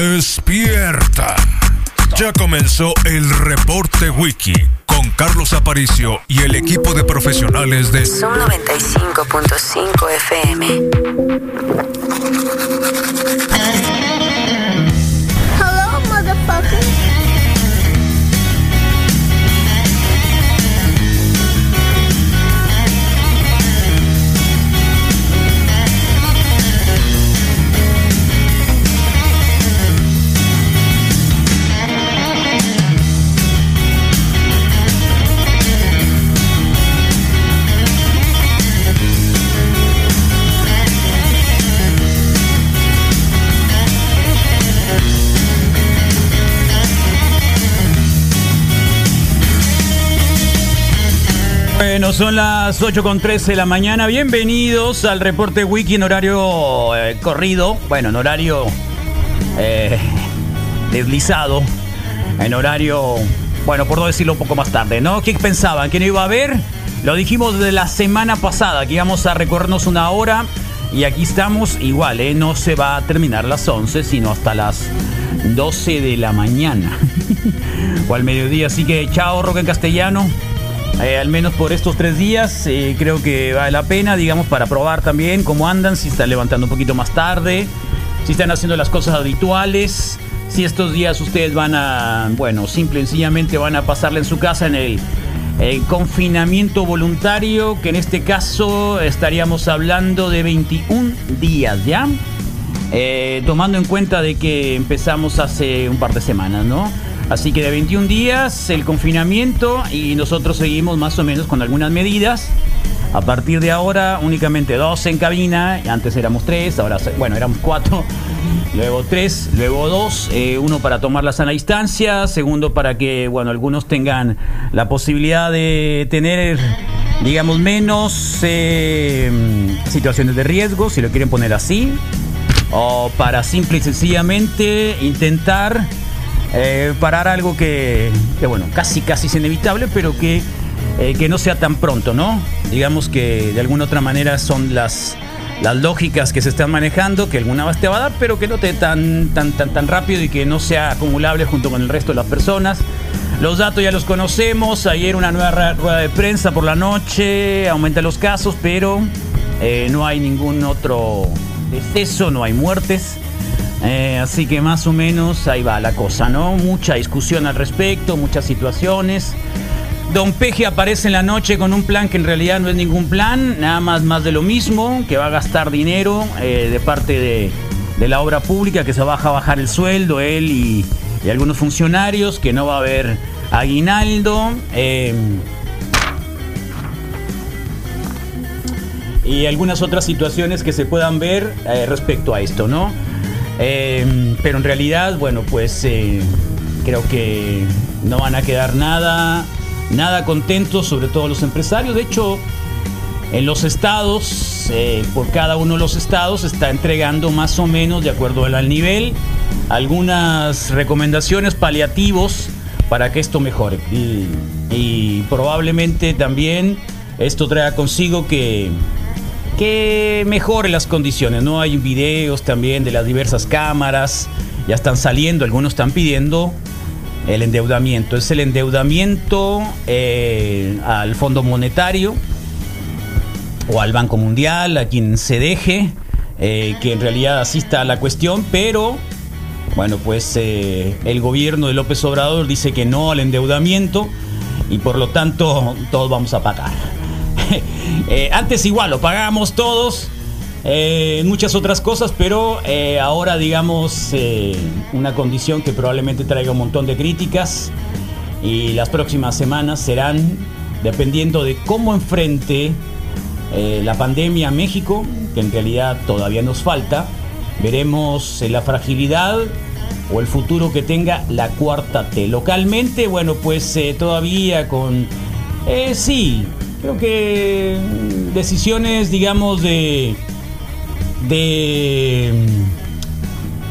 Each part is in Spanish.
Despierta. Ya comenzó el reporte wiki con Carlos Aparicio y el equipo de profesionales de Son 95.5 FM. Bueno, son las 8 con 13 de la mañana. Bienvenidos al reporte wiki en horario eh, corrido. Bueno, en horario eh, deslizado. En horario, bueno, por no decirlo un poco más tarde, ¿no? ¿Qué pensaban? ¿Que no iba a haber? Lo dijimos de la semana pasada, que íbamos a recorrernos una hora. Y aquí estamos, igual, ¿eh? No se va a terminar las 11, sino hasta las 12 de la mañana. o al mediodía. Así que chao, Roque en castellano. Eh, al menos por estos tres días, eh, creo que vale la pena, digamos, para probar también cómo andan, si están levantando un poquito más tarde, si están haciendo las cosas habituales, si estos días ustedes van a, bueno, simple y sencillamente van a pasarle en su casa en el, confinamiento voluntario, que en este caso estaríamos hablando de 21 días, ¿ya? Eh, tomando en cuenta de que empezamos hace un par de semanas, ¿no? Así que de 21 días el confinamiento y nosotros seguimos más o menos con algunas medidas. A partir de ahora únicamente dos en cabina, antes éramos tres, ahora bueno, éramos cuatro, luego tres, luego dos, eh, uno para tomar la sana distancia, segundo para que bueno, algunos tengan la posibilidad de tener digamos menos eh, situaciones de riesgo, si lo quieren poner así, o para simple y sencillamente intentar eh, parar algo que, bueno, casi casi es inevitable, pero que, eh, que no sea tan pronto, ¿no? Digamos que de alguna otra manera son las, las lógicas que se están manejando, que alguna vez te va a dar, pero que no te tan, tan, tan, tan rápido y que no sea acumulable junto con el resto de las personas. Los datos ya los conocemos, ayer una nueva rueda de prensa por la noche, aumenta los casos, pero eh, no hay ningún otro deceso, no hay muertes. Eh, así que más o menos ahí va la cosa, ¿no? Mucha discusión al respecto, muchas situaciones. Don Peje aparece en la noche con un plan que en realidad no es ningún plan, nada más más de lo mismo, que va a gastar dinero eh, de parte de, la obra pública, que se va a bajar el sueldo, él y, algunos funcionarios, que no va a haber aguinaldo. eh, y algunas otras situaciones que se puedan ver eh, respecto a esto, ¿no? Eh, pero en realidad, bueno, pues eh, creo que no van a quedar nada, nada contentos, sobre todo los empresarios. De hecho, en los estados, eh, por cada uno de los estados, está entregando más o menos, de acuerdo al nivel, algunas recomendaciones paliativos para que esto mejore. Y, y probablemente también esto traiga consigo que, que mejore las condiciones. No hay videos también de las diversas cámaras, ya están saliendo, algunos están pidiendo el endeudamiento. Es el endeudamiento eh, al Fondo Monetario o al Banco Mundial, a quien se deje, eh, que en realidad asista a la cuestión, pero bueno, pues eh, el gobierno de López Obrador dice que no al endeudamiento y por lo tanto todos vamos a pagar. Eh, antes igual lo pagábamos todos, eh, muchas otras cosas, pero eh, ahora digamos eh, una condición que probablemente traiga un montón de críticas y las próximas semanas serán dependiendo de cómo enfrente eh, la pandemia a México, que en realidad todavía nos falta, veremos eh, la fragilidad o el futuro que tenga la cuarta T. Localmente, bueno, pues todavía con, sí, creo que decisiones, digamos, de, de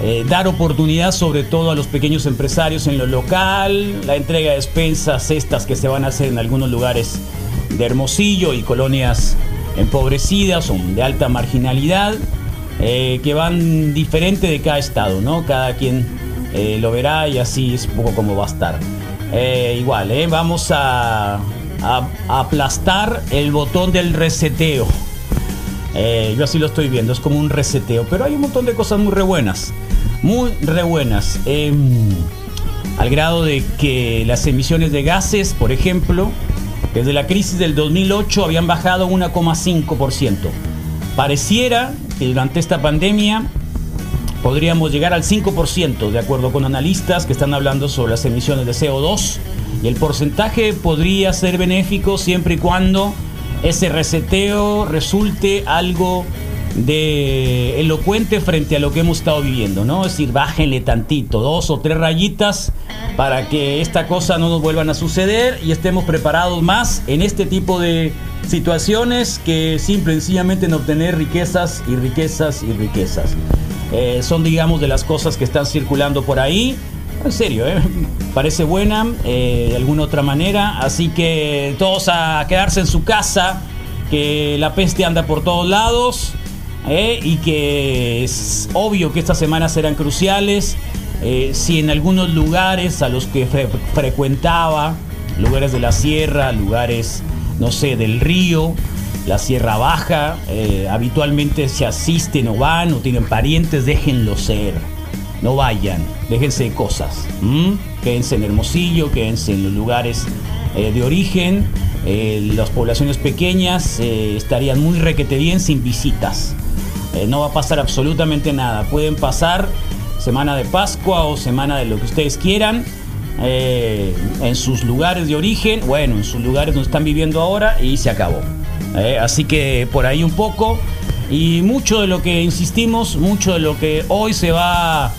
eh, dar oportunidad sobre todo a los pequeños empresarios en lo local, la entrega de despensas, cestas que se van a hacer en algunos lugares de Hermosillo y colonias empobrecidas o de alta marginalidad, eh, que van diferente de cada estado, ¿no? Cada quien eh, lo verá y así es un poco como va a estar. Igual, eh, vamos a, a- aplastar el botón del reseteo. Eh, yo así lo estoy viendo, es como un reseteo. Pero hay un montón de cosas muy re buenas. Muy re buenas. Em, al grado de que las emisiones de gases, por ejemplo, desde la crisis del 2008 habían bajado 1,5%. Pareciera que durante esta pandemia podríamos llegar al 5%, de acuerdo con analistas que están hablando sobre las emisiones de CO2. Y el porcentaje podría ser benéfico siempre y cuando ese reseteo resulte algo de elocuente frente a lo que hemos estado viviendo, ¿no? Es decir, bájenle tantito, dos o tres rayitas para que esta cosa no nos vuelvan a suceder y estemos preparados más en este tipo de situaciones que simple y sencillamente en obtener riquezas y riquezas y riquezas. Eh, son, digamos, de las cosas que están circulando por ahí. En serio, ¿eh? parece buena eh, de alguna otra manera. Así que todos a quedarse en su casa, que la peste anda por todos lados. y que es obvio que estas semanas serán cruciales. Si en algunos lugares a los que fre- frecuentaba, lugares de la sierra, lugares, no sé, del río, la Sierra Baja, eh, habitualmente se asisten o van o tienen parientes, déjenlo ser. No vayan, déjense de cosas. Quédense en Hermosillo, quédense en los lugares eh, de origen. Eh, las poblaciones pequeñas estarían muy requete bien sin visitas. No va a pasar absolutamente nada. Pueden pasar semana de Pascua o semana de lo que ustedes quieran en sus lugares de origen, bueno, en sus lugares donde están viviendo ahora y se acabó. Eh, así que por ahí un poco. Y mucho de lo que insistimos, mucho de lo que hoy se va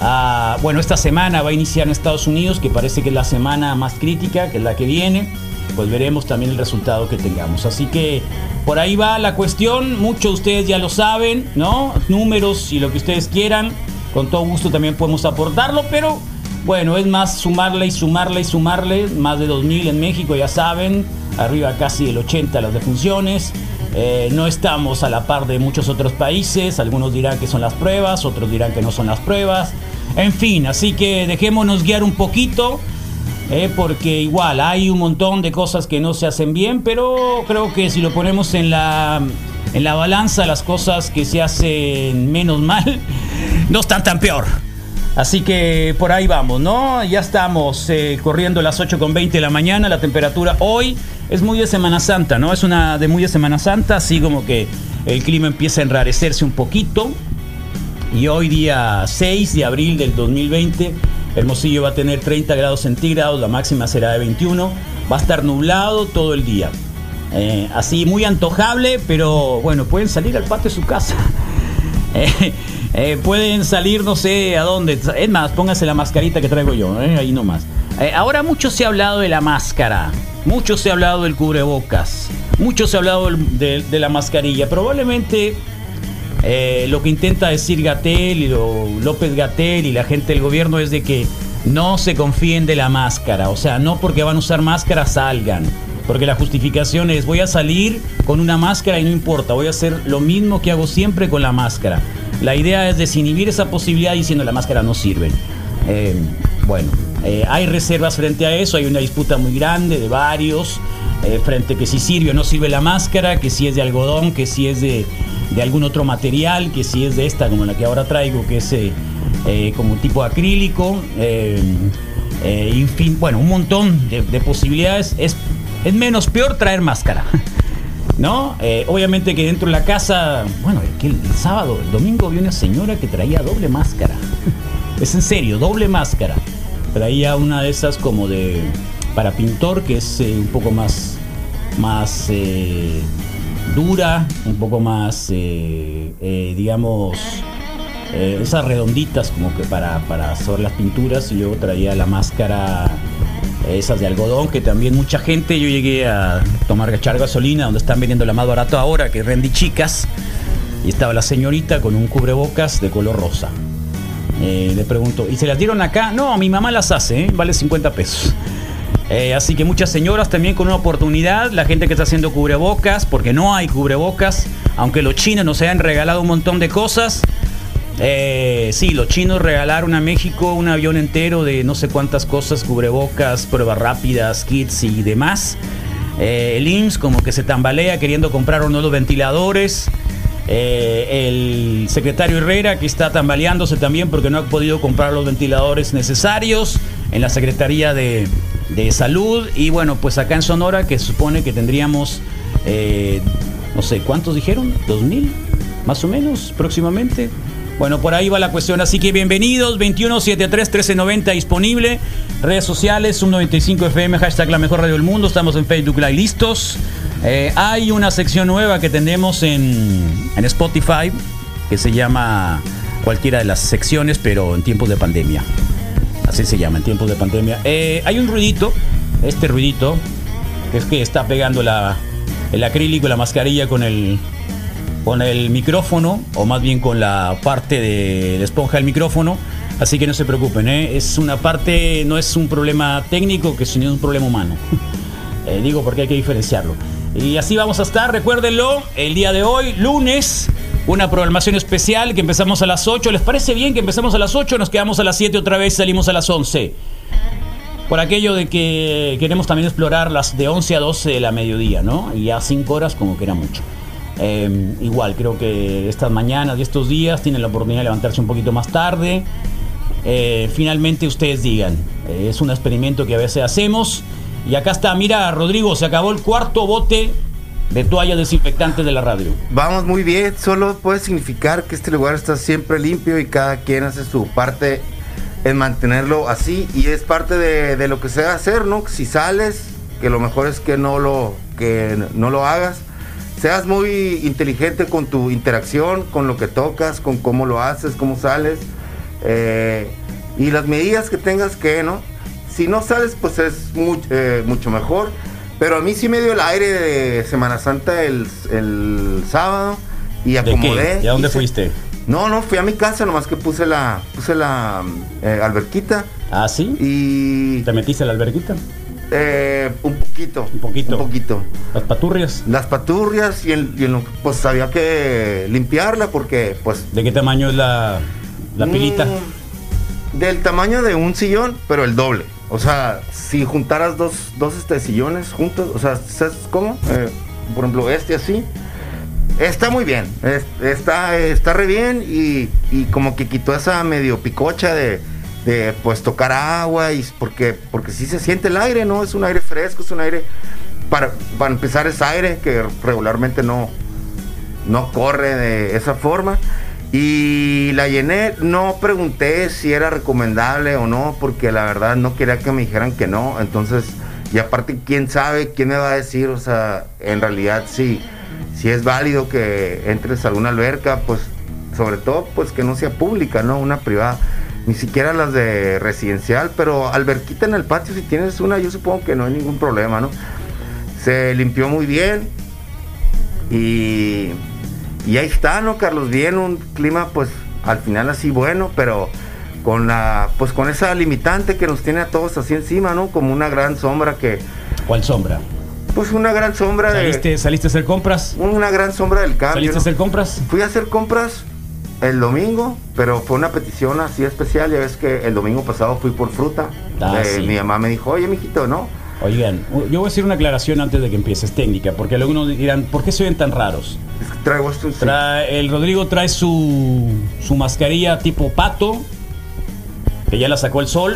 a... Bueno, esta semana va a iniciar en Estados Unidos, que parece que es la semana más crítica, que es la que viene. Pues veremos también el resultado que tengamos. Así que por ahí va la cuestión. Muchos de ustedes ya lo saben, ¿no? Números y lo que ustedes quieran. Con todo gusto también podemos aportarlo, pero bueno, es más sumarle y sumarle y sumarle. Más de 2.000 en México, ya saben. Arriba casi el 80 las defunciones. Eh, no estamos a la par de muchos otros países. Algunos dirán que son las pruebas, otros dirán que no son las pruebas. En fin, así que dejémonos guiar un poquito. eh, porque igual hay un montón de cosas que no se hacen bien, pero creo que si lo ponemos en la, en la balanza, las cosas que se hacen menos mal no están tan peor. Así que por ahí vamos, ¿no? Ya estamos eh, corriendo las 8.20 de la mañana, la temperatura hoy es muy de Semana Santa, ¿no? Es una de muy de Semana Santa, así como que el clima empieza a enrarecerse un poquito. Y hoy día 6 de abril del 2020, Hermosillo va a tener 30 grados centígrados, la máxima será de 21, va a estar nublado todo el día. Eh, así muy antojable, pero bueno, pueden salir al patio de su casa. Eh, eh, pueden salir, no sé a dónde. Es más, pónganse la mascarita que traigo yo, eh, ahí nomás. Eh, ahora mucho se ha hablado de la máscara, mucho se ha hablado del cubrebocas, mucho se ha hablado de, la mascarilla. Probablemente eh, lo que intenta decir Gatel y López Gatel y la gente del gobierno es de que no se confíen de la máscara. O sea, no porque van a usar máscara salgan. Porque la justificación es voy a salir con una máscara y no importa, voy a hacer lo mismo que hago siempre con la máscara. La idea es desinhibir esa posibilidad diciendo la máscara no sirve. Eh, bueno, eh, hay reservas frente a eso, hay una disputa muy grande de varios, eh, frente que si sirve o no sirve la máscara, que si es de algodón, que si es de, algún otro material, que si es de esta como la que ahora traigo, que es eh, como tipo acrílico, eh, en fin, bueno, un montón de, de posibilidades. Es, es menos peor traer máscara. ¿No? Eh, obviamente que dentro de la casa, bueno, el, sábado, el domingo vi una señora que traía doble máscara. Es en serio, doble máscara. Traía una de esas como de para pintor, que es eh, un poco más, más eh, dura, un poco más, digamos, esas redonditas como que para, para sobre las pinturas. Y luego traía la máscara, esas de algodón, que también mucha gente, yo llegué a tomar echar gasolina, donde están vendiendo la más barato ahora, que es Chicas. Y estaba la señorita con un cubrebocas de color rosa. Eh, le pregunto, ¿y se las dieron acá? No, mi mamá las hace, ¿eh? vale 50 pesos. Eh, así que muchas señoras también con una oportunidad, la gente que está haciendo cubrebocas, porque no hay cubrebocas, aunque los chinos nos hayan regalado un montón de cosas, Eh, sí, los chinos regalaron a México un avión entero de no sé cuántas cosas, cubrebocas, pruebas rápidas, kits y demás. Eh, el IMSS como que se tambalea queriendo comprar unos nuevos ventiladores. Eh, el secretario Herrera que está tambaleándose también porque no ha podido comprar los ventiladores necesarios en la Secretaría de, de Salud. Y bueno, pues acá en Sonora que se supone que tendríamos, eh, no sé, ¿cuántos dijeron? ¿Dos mil? Más o menos, próximamente. Bueno, por ahí va la cuestión. Así que bienvenidos, 2173-1390 disponible. Redes sociales, un 95 FM, hashtag la mejor radio del mundo. Estamos en Facebook Live listos. Eh, hay una sección nueva que tenemos en, en Spotify que se llama cualquiera de las secciones, pero en tiempos de pandemia. Así se llama, en tiempos de pandemia. Eh, hay un ruidito, este ruidito, que es que está pegando la, el acrílico, la mascarilla con el, con el micrófono, o más bien con la parte de la esponja del micrófono. Así que no se preocupen, ¿eh? es una parte, no es un problema técnico, que sino un problema humano. Eh, digo porque hay que diferenciarlo. Y así vamos a estar, recuérdenlo, el día de hoy, lunes, una programación especial que empezamos a las 8. ¿Les parece bien que empezamos a las 8? Nos quedamos a las 7 otra vez, salimos a las 11. Por aquello de que queremos también explorar las de 11 a 12 de la mediodía, ¿no? Y a 5 horas como que era mucho. Eh, igual, creo que estas mañanas y estos días tienen la oportunidad de levantarse un poquito más tarde. Eh, finalmente ustedes digan, eh, es un experimento que a veces hacemos. Y acá está, mira, Rodrigo, se acabó el cuarto bote de toallas desinfectantes de la radio. Vamos muy bien, solo puede significar que este lugar está siempre limpio y cada quien hace su parte en mantenerlo así y es parte de, lo que se a hacer, ¿no? Si sales, que lo mejor es que no lo, que no lo hagas. Seas muy inteligente con tu interacción, con lo que tocas, con cómo lo haces, cómo sales. eh, y las medidas que tengas que, ¿no? Si no sales, pues es eh, mucho mejor. Pero a mí sí me dio el aire de Semana Santa el, el sábado y ¿De acomodé. qué? ¿Y a dónde hice- fuiste? No, no, fui a mi casa, nomás que puse la, puse la eh, alberquita ¿Ah, sí? y ¿Te metiste a la alberguita? Eh, un poquito. Un poquito. Un poquito. ¿Las paturrias? Las paturrias y, el, y pues había que limpiarla porque pues... ¿De qué tamaño es la, la pilita? mm, del tamaño de un sillón, pero el doble. O sea, si juntaras dos, dos este, sillones juntos, o sea, ¿sabes cómo? Eh, por ejemplo, este así. Está muy bien, es- está, está re bien y, y como que quitó esa medio picocha de, de, pues tocar agua y porque, porque sí se siente el aire, ¿no? Es un aire fresco, es un aire, para, para empezar es aire que regularmente no, no corre de esa forma. Y la llené, no pregunté si era recomendable o no, porque la verdad no quería que me dijeran que no. Entonces, y aparte, quién sabe, quién me va a decir, o sea, en realidad si, si es válido que entres a alguna alberca, pues sobre todo, pues que no sea pública, ¿no? Una privada. Ni siquiera las de residencial, pero alberquita en el patio, si tienes una, yo supongo que no hay ningún problema, ¿no? Se limpió muy bien, y, y ahí está, ¿no, Carlos? Bien, un clima pues al final así bueno, pero con la pues con esa limitante que nos tiene a todos así encima, ¿no? Como una gran sombra que ¿Cuál sombra? pues una gran sombra ¿Saliste, de ¿Saliste a hacer compras? una gran sombra del cambio. ¿Saliste a hacer compras? Fui a hacer compras el domingo, pero fue una petición así especial, ya ves que el domingo pasado fui por fruta. Ah, Eh, sí. Mi mamá me dijo, "Oye, mijito, ¿no?" Oigan, yo voy a hacer una aclaración antes de que empieces técnica, porque algunos dirán, ¿por qué se ven tan raros? Traigo esto sí. Trae- el Rodrigo trae su, su mascarilla tipo pato, que ya la sacó el sol.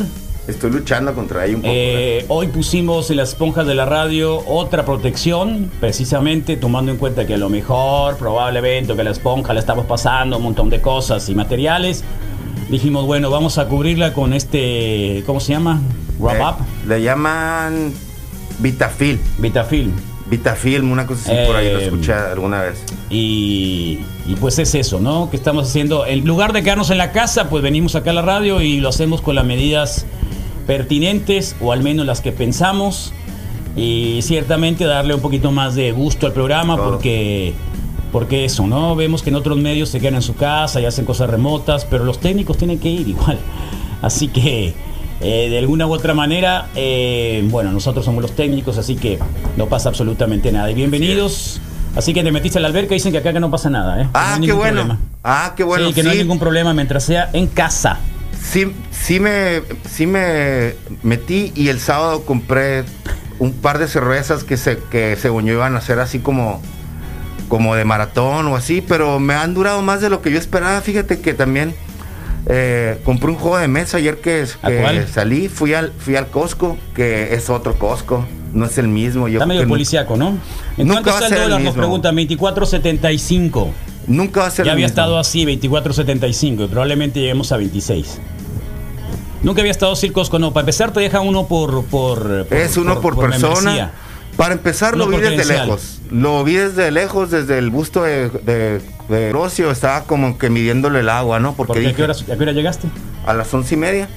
Estoy luchando contra ella un poco. Eh, hoy pusimos en las esponjas de la radio otra protección, precisamente tomando en cuenta que a lo mejor, probablemente, que la esponja la estamos pasando un montón de cosas y materiales. Dijimos, bueno, vamos a cubrirla con este, ¿cómo se llama? Wrap Up, Le llaman Vitafil. Vitafilm. Vitafilm, una cosa así por ahí lo Eh, escuché alguna vez. Y, y pues es eso, ¿no? Que estamos haciendo. En lugar de quedarnos en la casa, pues venimos acá a la radio y lo hacemos con las medidas pertinentes, o al menos las que pensamos. Y ciertamente darle un poquito más de gusto al programa, porque, porque eso, ¿no? Vemos que en otros medios se quedan en su casa y hacen cosas remotas, pero los técnicos tienen que ir igual. Así que. eh, de alguna u otra manera, eh, bueno, nosotros somos los técnicos, así que no pasa absolutamente nada. Y bienvenidos. Así que te metiste a la alberca y dicen que acá que no pasa nada, ¿eh? Ah, qué bueno. problema. Ah, qué bueno. sí, que no hay ningún problema mientras sea en casa. Sí, sí me, sí me metí y el sábado compré un par de cervezas que se, que según yo iban a ser así como, como de maratón o así, pero me han durado más de lo que yo esperaba. Fíjate que también eh, compré un juego de mesa ayer que, salí, fui al, fui al Costco, que es otro Costco, no es el mismo. Yo Está medio policíaco, ¿no? ¿En Nunca cuánto está el ser el dólar? Nos preguntan 24.75. Nunca va a ser Ya el había mismo. estado así, 24.75, y probablemente lleguemos a 26. Nunca había estado así el Costco, no. Para empezar, te deja uno por. por, por- Es uno por, persona. membresía. Para empezar, Uno lo vi por desde lejos. Lo vi desde lejos, desde el busto de, de, de Rocio. Estaba como que midiéndole el agua, ¿no? Porque ¿Por qué? ¿A dije, qué, hora, ¿A qué hora llegaste? a las once y media.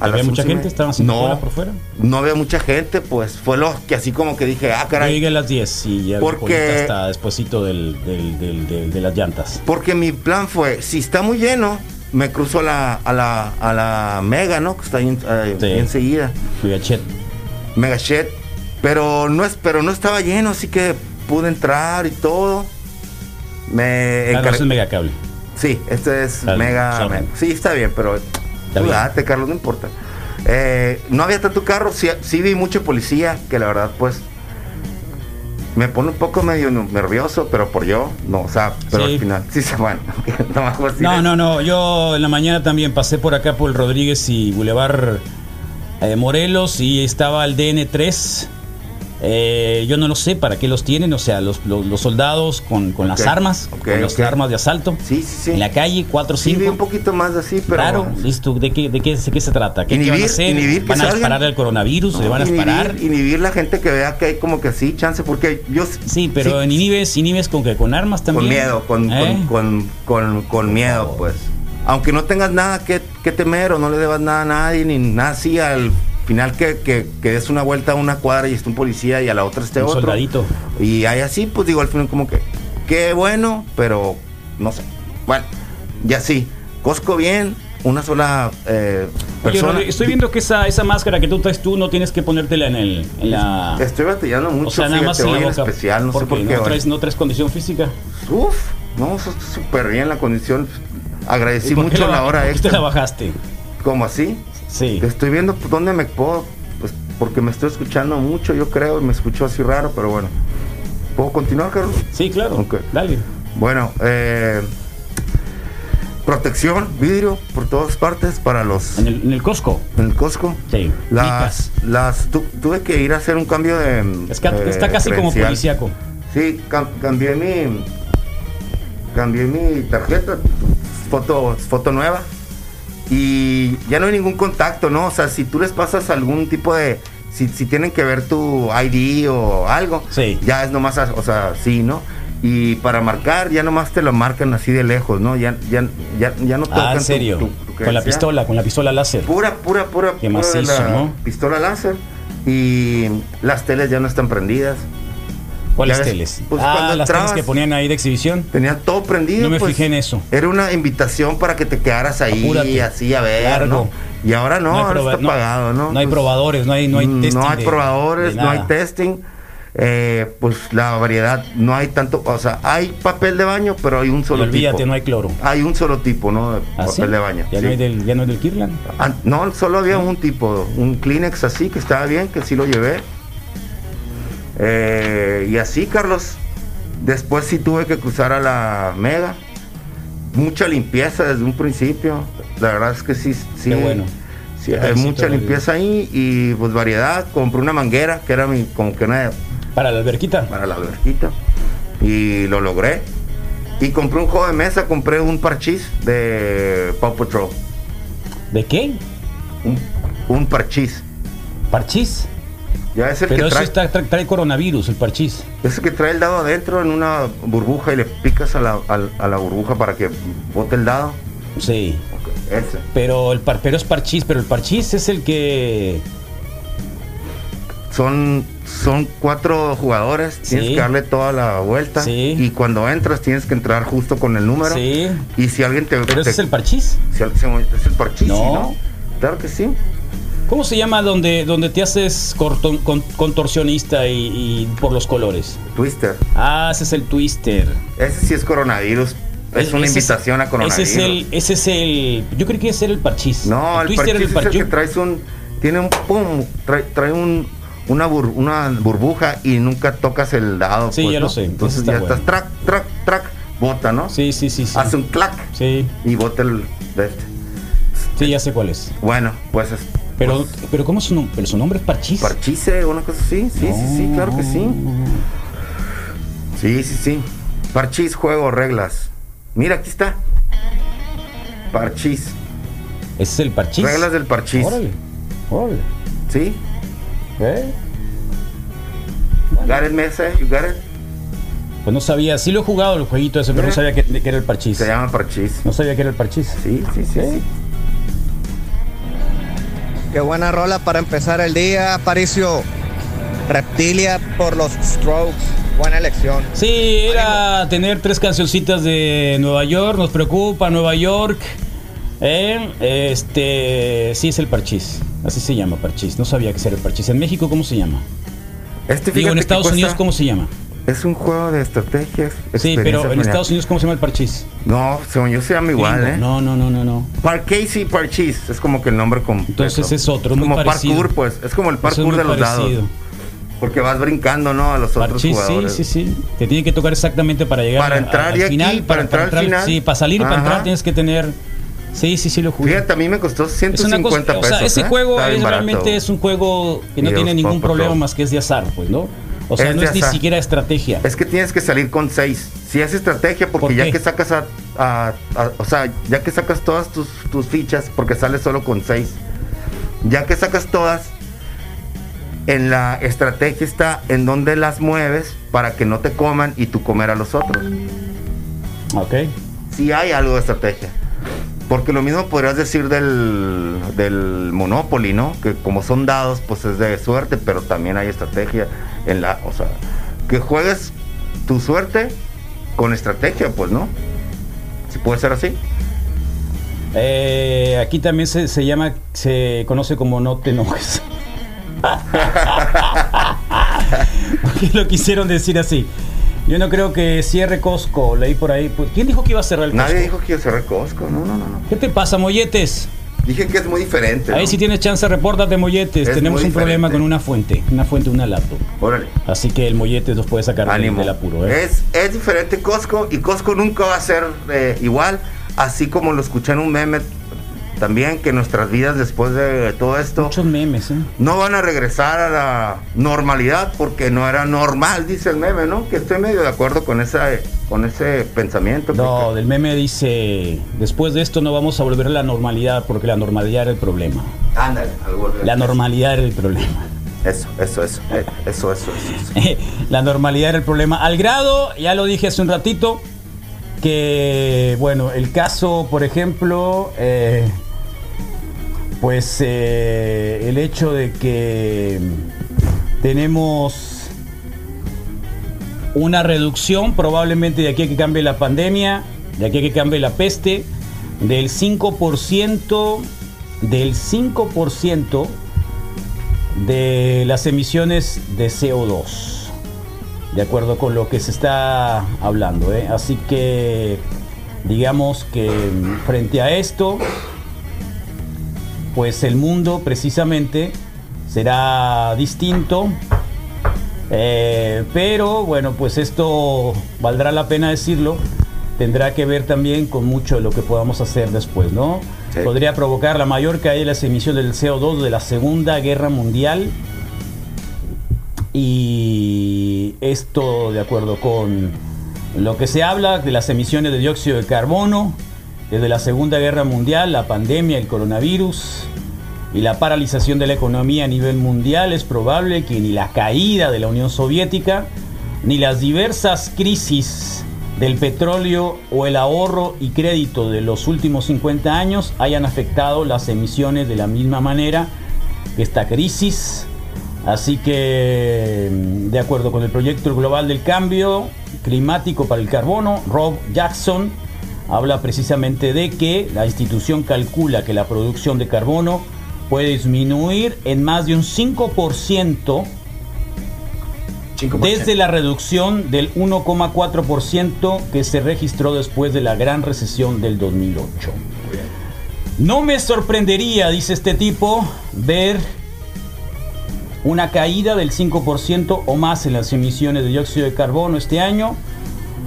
A ¿Había las mucha gente? ¿Estaban haciendo no, por fuera? No había mucha gente, pues fue lo que así como que dije, ah, Yo caray. llegué a las 10 y ya Porque- está despuesito del, del, del- de las llantas. Porque mi plan fue, si está muy lleno, me cruzo a la, a la, a la Mega, ¿no? Que está ahí, eh, Sí. enseguida. Fui a Chet. Mega Shed. Pero no, es, pero no estaba lleno, así que pude entrar y todo. Me Claro, encargué- eso es mega cable. Sí, este es Dale, mega, mega- Sí, está bien, pero tú bien. date, Carlos, no importa. Eh, no había tanto carro, sí, sí vi mucha policía, que la verdad, pues, me pone un poco medio nervioso, pero por yo, no, o sea, pero Sí. al final, sí, se bueno, no me No, no, no. Yo en la mañana también pasé por acá por el Rodríguez y Boulevard eh, Morelos y estaba el DN3. Eh, yo no lo sé para qué los tienen, o sea, los, los- los soldados con, con las armas, con las armas de asalto. Sí, sí, sí. En la calle, 4 Sí, vi un 5. poquito más así, pero... Claro, listo. ¿De qué, de qué, de qué se trata? ¿Qué, qué van a Inhibir- hacer? ¿Van a salgan. disparar el coronavirus? ¿Le van a inhibir, disparar? inhibir la gente que vea que hay como que sí, chance, porque yo... Sí, pero sí, en inhibes, inhibes con que con armas también. Con miedo, con, ¿Eh? con, con, con, con miedo, pues. Aunque no tengas nada que, que temer o no le debas nada a nadie, ni nada así, al final que, que, que des una vuelta a una cuadra y esté un policía y a la otra esté Un otro. soldadito. Y hay así, pues digo, al final como que, qué bueno, pero no sé. Bueno, ya sí, Costco bien, una sola eh, Oye, persona. Rodri, estoy viendo que esa, esa máscara que tú traes tú no tienes que ponértela en, el, en la... Estoy batallando mucho, o sea, nada más fíjate, en la en especial, no sé por qué. ¿No traes, ¿No traes condición física? Uf, no, súper bien la condición. Agradecí ¿Y por qué mucho la- la hora qué te extra. la bajaste? ¿Cómo así? Sí. Estoy viendo dónde me puedo, pues porque me estoy escuchando mucho, yo creo, y me escuchó así raro, pero bueno. ¿Puedo continuar, Carlos? Sí, claro. Ok. Dale. Bueno, eh, protección, vidrio por todas partes para los En el, en el Costco. en el Costco. Sí. Las, las tu- tuve que ir a hacer un cambio de Es que eh, está casi como policíaco. Sí, cam- cambié mi cambié mi tarjeta, foto foto nueva y ya no hay ningún contacto, ¿no? O sea, si tú les pasas algún tipo de si, si tienen que ver tu ID o algo, Sí. ya es nomás, o sea, sí, ¿no? Y para marcar ya nomás te lo marcan así de lejos, ¿no? Ya ya ya, ya no tocan Ah, en serio. tu- tu con la pistola, con la pistola láser. Pura, pura, pura, Qué pura macizo, la ¿no? pistola láser y las teles ya no están prendidas. ¿Cuáles ves, teles? pues, ah, cuando las entrabas- teles que ponían ahí de exhibición. Tenía todo prendido. No me pues, fijé en eso. Era una invitación para que te quedaras ahí Apúrate. así a ver, Largo. ¿no? Y ahora no, ahora está no- pagado, ¿no? No hay Pues, probadores, no hay, no hay mm, testing. No hay de- probadores, de no hay testing. Eh, pues la variedad, no hay tanto, o sea, hay papel de baño, pero hay un solo olvídate, tipo. no hay cloro. Hay un solo tipo, ¿no? De ¿Ah, papel sí? de baño. ¿Ya, sí. no hay del, ¿Ya no es del Kirlan? Ah, no, solo había un tipo, un Kleenex así que estaba bien, que sí lo llevé. Eh, y así, Carlos. Después sí tuve que cruzar a la Mega. Mucha limpieza desde un principio. La verdad es que sí, sí. Qué bueno. sí, hay felicito, mucha limpieza ahí y pues variedad. Compré una manguera que era mi, como que una Para la alberquita. para la alberquita. Y lo logré. Y compré un juego de mesa, compré un parchís de Paw Patrol. ¿De qué? Un, un parchís. ¿Parchís? Ya es el Pero que trae, está, trae, trae coronavirus, el parchís. es el que trae el dado adentro en una burbuja y le picas a la, al- a la burbuja para que bote el dado. Sí. Ese. Pero el par, pero es parchís, pero el parchís es el que. Son, son cuatro jugadores, tienes que darle toda la vuelta. Sí. Y cuando entras tienes que entrar justo con el número. Sí. Y si alguien te. Pero ese es el parchís. si es el parchís, No. ¿sí, ¿no? Claro que sí. ¿Cómo se llama donde, donde te haces con- contorsionista y, y por los colores? Twister. Ah, ese es el twister. Ese sí es coronavirus Es una invitación a coronavirus. Ese es el, ese es el, yo creo que ese era el parchís. No, el, twister parchís es el que traes un, tiene un pum, trae, trae un, una, bur- una burbuja y nunca tocas el dado. Sí, pues, ya ¿no? lo sé, Entonces ya está estás track, track, track, bota, ¿no? Sí, sí, sí, sí. Hace un clac Sí, y bota el este. sí, ya sé cuál es. Bueno, pues es Pero, pero ¿cómo es su nombre? Pero su nombre es Parchís. parchise o una cosa así. Sí, sí, sí, claro que sí. Sí, sí, sí. Parchís, juego, reglas. Mira, aquí está. Parchís. Ese es el Parchís. Reglas del parchís. Órale, órale. ¿Sí? ¿Eh? Got it, Mesa? You got it? Pues no sabía, sí lo he jugado el jueguito ese, pero no ¿Eh? sabía que, que era el Parchís. Se llama parchís. No sabía que era el Parchís. Sí, sí, sí. sí. Qué buena rola para empezar el día, Aparicio. Reptilia por los Strokes. Buena elección. Sí, era tener tres cancioncitas de Nueva York, nos preocupa Nueva York. ¿eh? Este, sí es el Parchís, así se llama Parchís. No sabía que era el Parchís. En México, ¿cómo se llama? Este Digo, en Estados cuesta- Unidos, ¿cómo se llama? Es un juego de estrategias. Sí, pero en Estados Unidos, ¿cómo se llama el Parchís? No, según yo se llama igual. ¿eh? No, no, no, no, no. Parchís Parchís. Es como que el nombre completo. Entonces es otro, muy como parecido. parkour, pues. Es como el es parkour muy de los parecido. dados. Porque vas brincando, ¿no? A los otros Parchís, sí, jugadores. sí, sí. Te tiene que tocar exactamente para llegar Para a- entrar al y aquí, final. para entrar al final. Sí, para salir y para entrar tienes que tener. Sí, sí, sí, lo jugué. Fíjate, a mí me costó Es 150 una cosa, pesos. o sea, ese ¿eh? juego es, realmente es un juego que no Y tiene ningún problema más que es de azar, pues, ¿no? O sea, Es no es ni siquiera estrategia. Es que tienes que salir con 6. Si es estrategia, porque ¿Por ya que sacas a, a- a- O sea, ya que sacas todas tus, tus fichas, porque sales solo con 6. Ya que sacas todas, en la estrategia está en donde las mueves para que no te coman y tú comer a los otros. Ok. Si hay algo de estrategia. Porque lo mismo podrías decir del, del Monopoly, ¿no? Que como son dados, pues es de suerte, pero también hay estrategia en la. O sea, que juegues tu suerte con estrategia, pues, ¿no? Si puede ser así. Eh, aquí también se, se llama, se conoce como no te enojes. ¿Por qué lo quisieron decir así? Yo no creo que cierre Costco, leí por ahí. Pues, ¿Quién dijo que iba a cerrar el Costco? Nadie dijo que iba a cerrar Costco. No, no, no. ¿Qué te pasa, Molletes? Dije que es muy diferente. Ahí si tienes chance, repórtate, Molletes. Es Tenemos un problema con una fuente, una fuente una laptop. Órale. Así que el Molletes nos puede sacar Ánimo. del apuro. ¿eh? Es, es diferente Costco y Costco nunca va a ser eh, igual, así como lo escuché en un meme también, que nuestras vidas después de todo esto Muchos memes, ¿eh? no van a regresar a la normalidad porque no era normal, dice el meme, ¿no? Que estoy medio de acuerdo con, esa, con ese pensamiento. No, porque- del meme dice, después de esto no vamos a volver a la normalidad porque la normalidad era el problema. Ándale, algo de- La normalidad era el problema. Eso, eso, eso, eh, eso, eso, eso, eso. la normalidad era el problema. Al grado, ya lo dije hace un ratito, que, bueno, el caso, por ejemplo, eh, pues eh, el hecho de que tenemos una reducción, probablemente de aquí a que cambie la pandemia, de aquí a que cambie la peste, del 5%, del 5% de las emisiones de CO2, de acuerdo con lo que se está hablando. ¿eh? Así que digamos que frente a esto, pues el mundo precisamente será distinto. Eh, pero bueno, pues esto valdrá la pena decirlo. Tendrá que ver también con mucho de lo que podamos hacer después, ¿no? Sí. Podría provocar la mayor caída de las emisiones del CO2 de la Segunda Guerra Mundial. Y esto de acuerdo con lo que se habla de las emisiones de dióxido de carbono desde la Segunda Guerra Mundial, la pandemia, el coronavirus y la paralización de la economía a nivel mundial, es probable que ni la caída de la Unión Soviética, ni las diversas crisis del petróleo o el ahorro y crédito de los últimos 50 años hayan afectado las emisiones de la misma manera que esta crisis. Así que, mm, de acuerdo con el proyecto global del cambio climático para el carbono, Rob Jackson habla precisamente de que la institución calcula que la producción de carbono puede disminuir en más de un 5% 5%. Desde la reducción del 1,4% que se registró después de la gran recesión del 2008. No me sorprendería, dice este tipo, ver una caída del 5% o más en las emisiones de dióxido de carbono este año,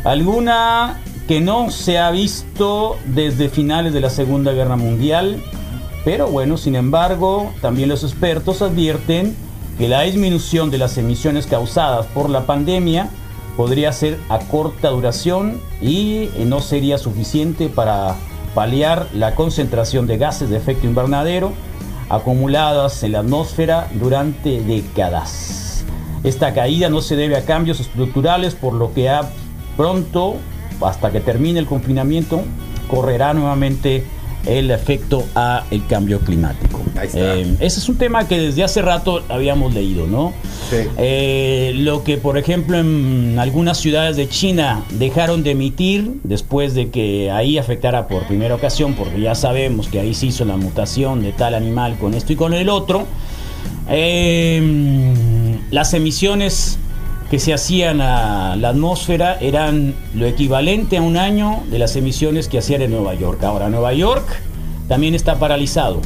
alguna que no se ha visto desde finales de la Segunda Guerra Mundial, pero bueno, sin embargo, también los expertos advierten que la disminución de las emisiones causadas por la pandemia podría ser a corta duración y no sería suficiente para paliar la concentración de gases de efecto invernadero acumuladas en la atmósfera durante décadas. Esta caída no se debe a cambios estructurales, por lo que a pronto, hasta que termine el confinamiento, correrá nuevamente el efecto a el cambio climático. Ahí está. Eh, ese es un tema que desde hace rato habíamos leído, ¿no? Sí. Eh, lo que, por ejemplo, en algunas ciudades de China dejaron de emitir después de que ahí afectara por primera ocasión, porque ya sabemos que ahí se hizo la mutación de tal animal con esto y con el otro. eh, las emisiones que se hacían a la atmósfera eran lo equivalente a un año de las emisiones que hacían en Nueva York. Ahora, Nueva York también está paralizado.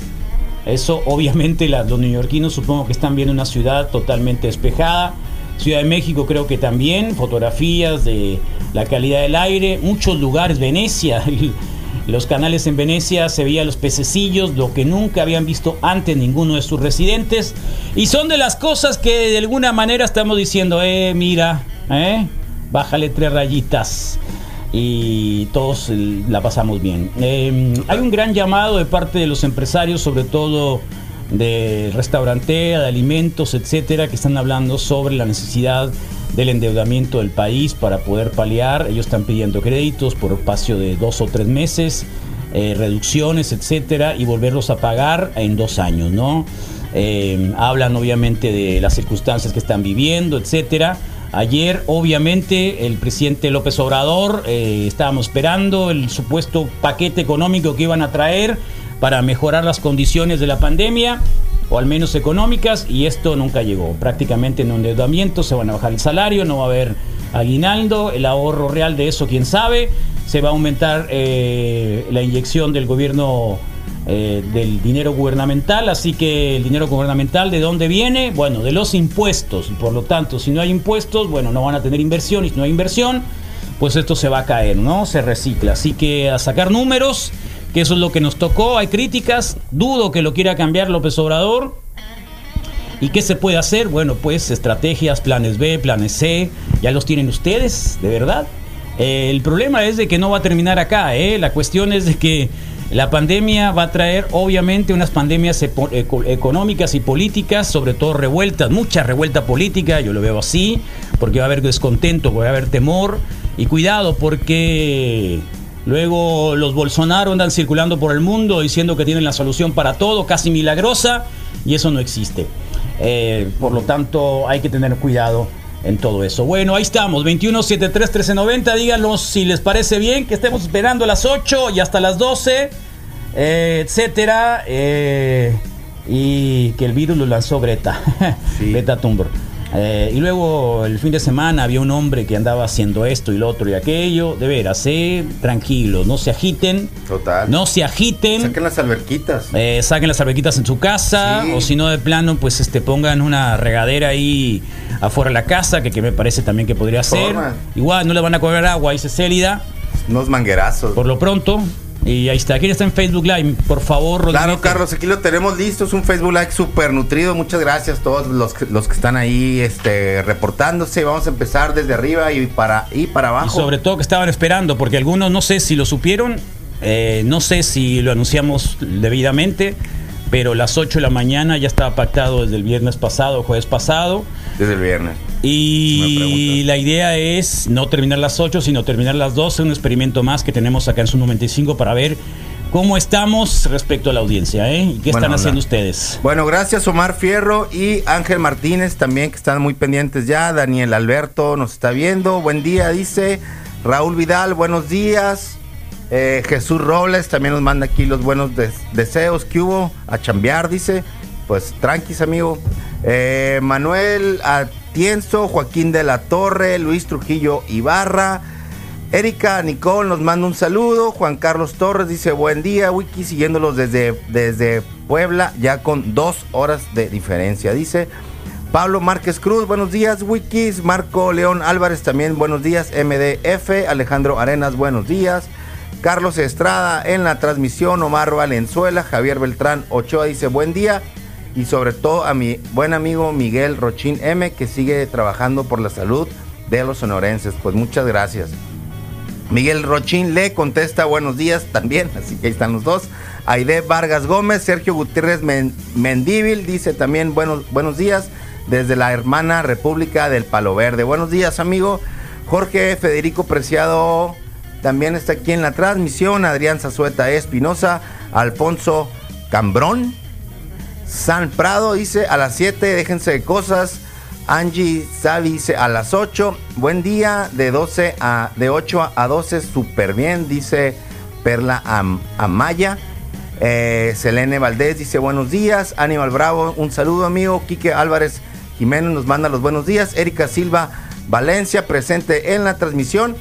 Eso obviamente la- los neoyorquinos supongo que están viendo una ciudad totalmente despejada. Ciudad de México creo que también, fotografías de la calidad del aire, muchos lugares, Venecia, los canales en Venecia se veían los pececillos, lo que nunca habían visto antes ninguno de sus residentes. Y son de las cosas que de alguna manera estamos diciendo, eh, mira, eh, bájale tres rayitas y todos la pasamos bien. Eh, hay un gran llamado de parte de los empresarios, sobre todo de restaurante, de alimentos, etcétera, que están hablando sobre la necesidad del endeudamiento del país para poder paliar. Ellos están pidiendo créditos por espacio de dos o tres meses, eh, reducciones, etcétera, y volverlos a pagar en dos años, ¿no? Eh, hablan obviamente de las circunstancias que están viviendo, etcétera. Ayer, obviamente, el presidente López Obrador eh, estábamos esperando el supuesto paquete económico que iban a traer para mejorar las condiciones de la pandemia, o al menos económicas, y esto nunca llegó. Prácticamente en un endeudamiento se van a bajar el salario, no va a haber aguinaldo, el ahorro real de eso, quién sabe. Se va a aumentar eh, la inyección del gobierno eh, del dinero gubernamental, así que el dinero gubernamental de dónde viene? Bueno, de los impuestos, y por lo tanto, si no hay impuestos, bueno, no van a tener inversión, y si no hay inversión, pues esto se va a caer, ¿no? Se recicla, así que a sacar números, que eso es lo que nos tocó, hay críticas, dudo que lo quiera cambiar López Obrador, ¿Y qué se puede hacer? Bueno, pues estrategias, planes B, planes C, ya los tienen ustedes, de verdad. Eh, el problema es de que no va a terminar acá, ¿eh? la cuestión es de que la pandemia va a traer obviamente unas pandemias económicas y políticas, sobre todo revueltas, mucha revuelta política, yo lo veo así, porque va a haber descontento, va a haber temor y cuidado porque luego los Bolsonaro andan circulando por el mundo diciendo que tienen la solución para todo, casi milagrosa, y eso no existe. Eh, por lo tanto, hay que tener cuidado en todo eso. Bueno, ahí estamos, 2173-1390. Díganos si les parece bien que estemos esperando a las 8 y hasta las 12, eh, etcétera. eh, y que el virus lo lanzó Greta, Sí. Greta Thunberg. Eh, y luego el fin de semana había un hombre que andaba haciendo esto y lo otro y aquello. De veras, eh, tranquilos, no se agiten. Total. No se agiten. Saquen las alberquitas. Eh, saquen las alberquitas en su casa Sí. o si no de plano pues este pongan una regadera ahí afuera de la casa que, que me parece también que podría ser igual no le van a cobrar agua dice Célida Unos manguerazos. por lo pronto y ahí está ¿quién está en Facebook Live? por favor Claro. Carlos, aquí lo tenemos listo. Es un Facebook Live súper nutrido. Muchas gracias a todos los que, los que están ahí este, reportándose. Vamos a empezar desde arriba y para, y para y abajo. sobre todo que estaban esperando porque algunos no sé si lo supieron eh, no sé si lo anunciamos debidamente pero las 8 de la mañana ya estaba pactado desde el viernes pasado jueves pasado Desde el viernes. Y la idea es no terminar las 8, sino terminar las 12, un experimento más que tenemos acá en su 95 para ver cómo estamos respecto a la audiencia, ¿eh? ¿Y qué están haciendo ustedes? Bueno, gracias Omar Fierro y Ángel Martínez también que están muy pendientes ya. Daniel Alberto nos está viendo. Buen día, dice. Raúl Vidal, buenos días. Eh, Jesús Robles también nos manda aquí los buenos des- deseos que hubo. A chambear, dice. Pues tranquis, amigo. Eh, Manuel Tienzo, Joaquín de la Torre, Luis Trujillo Ibarra. Erika Nicole nos manda un saludo. Juan Carlos Torres dice buen día, Wiki, siguiéndolos desde, desde Puebla, ya con dos horas de diferencia. Dice Pablo Márquez Cruz, buenos días, Wikis. Marco León Álvarez también, buenos días. MDF, Alejandro Arenas, buenos días. Carlos Estrada en la transmisión, Omar Valenzuela, Javier Beltrán Ochoa dice buen día. Y sobre todo a mi buen amigo Miguel Rochín M, que sigue trabajando por la salud de los sonorenses. Pues muchas gracias. Miguel Rochín le contesta buenos días también, así que ahí están los dos. Aide Vargas Gómez, Sergio Gutiérrez Mendíbil dice también buenos, buenos días desde la hermana República del Palo Verde. Buenos días, amigo. Jorge Federico Preciado también está aquí en la transmisión. Adrián Zazueta Espinosa, Alfonso Cambrón, San Prado dice a las 7, déjense de cosas. Angie Savi dice a las 8. Buen día de 12 a de 8 a 12, súper bien, dice Perla Amaya. Eh, Selene Valdés dice buenos días. Aníbal Bravo, un saludo amigo. Quique Álvarez Jiménez nos manda los buenos días. Erika Silva Valencia presente en la transmisión.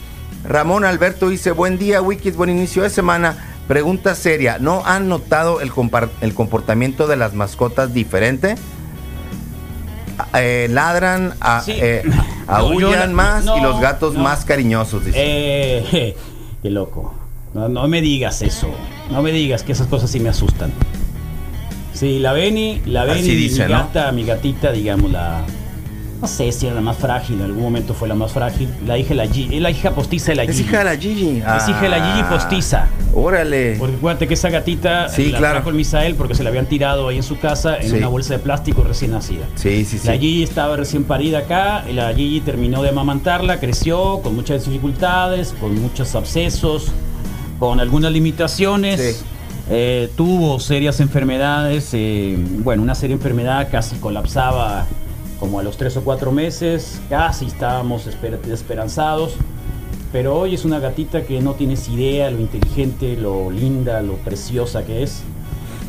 Ramón Alberto dice buen día, Wikis, buen inicio de semana. Pregunta seria, ¿no han notado el, el comportamiento de las mascotas diferente? Eh, ladran, a, eh, aullan más y los gatos más cariñosos. Eh, qué loco. No, me digas eso. No me digas que esas cosas sí me asustan. Sí, la Beni, la Beni, mi gata, mi gatita, digamos, la, no sé si era la más frágil, en algún momento fue la más frágil. La hija, la la hija postiza de la Gigi. Es hija de la Gigi. es hija de la Gigi ah, postiza. Órale. Porque acuérdate que esa gatita sí, la claro. trajo el Misael porque se la habían tirado ahí en su casa en una bolsa de plástico recién nacida. Sí, sí, sí. La Gigi estaba recién parida acá, y la Gigi terminó de amamantarla, creció con muchas dificultades, con muchos abscesos, con algunas limitaciones. Eh, tuvo serias enfermedades, eh, bueno, una seria enfermedad casi colapsaba como a los tres o cuatro meses, casi estábamos esperanzados, pero hoy es una gatita que no tienes idea lo inteligente, lo linda, lo preciosa que es.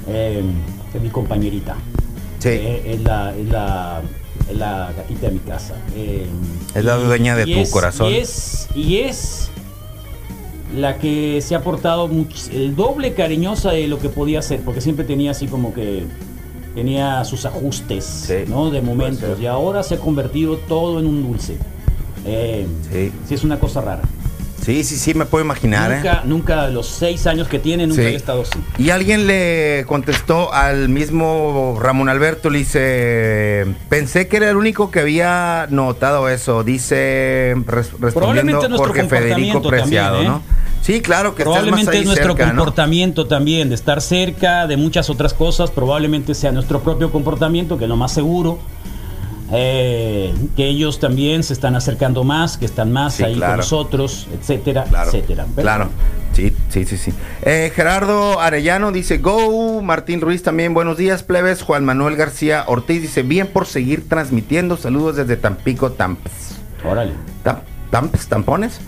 Eh, es mi compañerita. Sí. Eh, es, la, es, la, es, la, gatita de mi casa. Eh, es la dueña de tu corazón. Y es, y es la que se ha portado el doble cariñosa de lo que podía ser, porque siempre tenía así como que tenía sus ajustes, ¿no? De momentos. Y ahora se ha convertido todo en un dulce. Eh, sí. sí. es una cosa rara. Sí, sí, sí, me puedo imaginar. ¿eh? Nunca, nunca los seis años que tiene, nunca he estado así. Y alguien le contestó al mismo Ramón Alberto, le dice, pensé que era el único que había notado eso, dice, respondiendo Jorge Federico Preciado, ¿eh? ¿no? Sí, claro que probablemente es nuestro comportamiento también de estar cerca de muchas otras cosas, probablemente sea nuestro propio comportamiento, que es lo más seguro. Eh, que ellos también se están acercando más, que están más ahí con nosotros, etcétera, etcétera. Claro, sí, sí, sí, sí. Eh, Gerardo Arellano dice, go, Martín Ruiz también, buenos días, plebes, Juan Manuel García Ortiz dice, bien por seguir transmitiendo, saludos desde Tampico, Tamps. Órale. Tamps, tampones.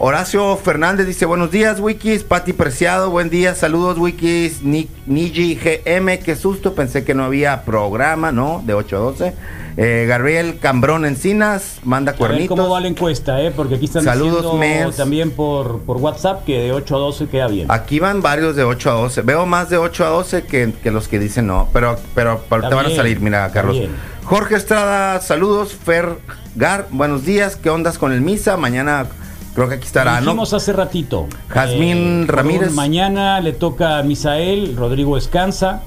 Horacio Fernández dice buenos días Wikis, Pati Preciado, buen día, saludos Wikis, Niji GM, qué susto, pensé que no había programa, ¿no? De 8 a 12. Eh, Gabriel Cambrón Encinas, manda cuernitos. ¿Cómo va la encuesta, eh? Porque aquí están saludos, diciendo también por, por WhatsApp que de 8 a 12 queda bien. Aquí van varios de 8 a 12, veo más de 8 a 12 que, los que dicen no, pero, pero, te van a salir, mira Carlos. Jorge Estrada, saludos, Fer Gar, buenos días, ¿qué ondas con el Misa? Mañana Creo que aquí estará, ¿no? hace ratito. Jazmín eh, Ramírez. Mañana le toca a Misael, Rodrigo descansa.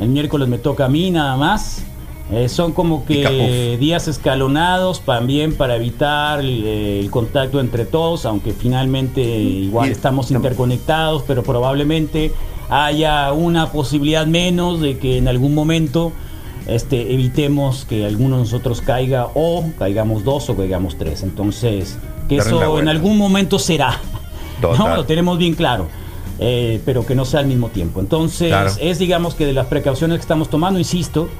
El miércoles me toca a mí nada más. Eh, son como que días escalonados también para evitar el, contacto entre todos, aunque finalmente igual estamos interconectados, pero probablemente haya una posibilidad menos de que en algún momento este, evitemos que alguno de nosotros caiga o caigamos dos o caigamos tres. Entonces, que eso en algún momento será. ¿no? Lo tenemos bien claro. Eh, pero que no sea al mismo tiempo. Entonces, es digamos que de las precauciones que estamos tomando, insisto,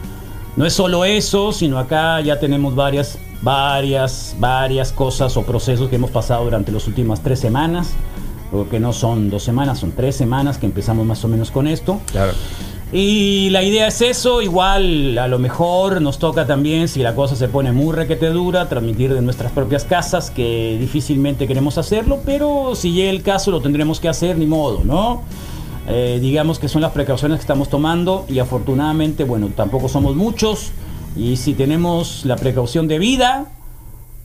no es solo eso, sino acá ya tenemos varias, varias, varias cosas o procesos que hemos pasado durante las últimas tres semanas, porque no son dos semanas, son tres semanas que empezamos más o menos con esto. Claro. Y la idea es eso, igual a lo mejor nos toca también, si la cosa se pone muy requete dura, transmitir de nuestras propias casas, que difícilmente queremos hacerlo, pero si llega el caso lo tendremos que hacer, ni modo, ¿no? Eh, digamos que son las precauciones que estamos tomando y afortunadamente, bueno, tampoco somos muchos y si tenemos la precaución de vida,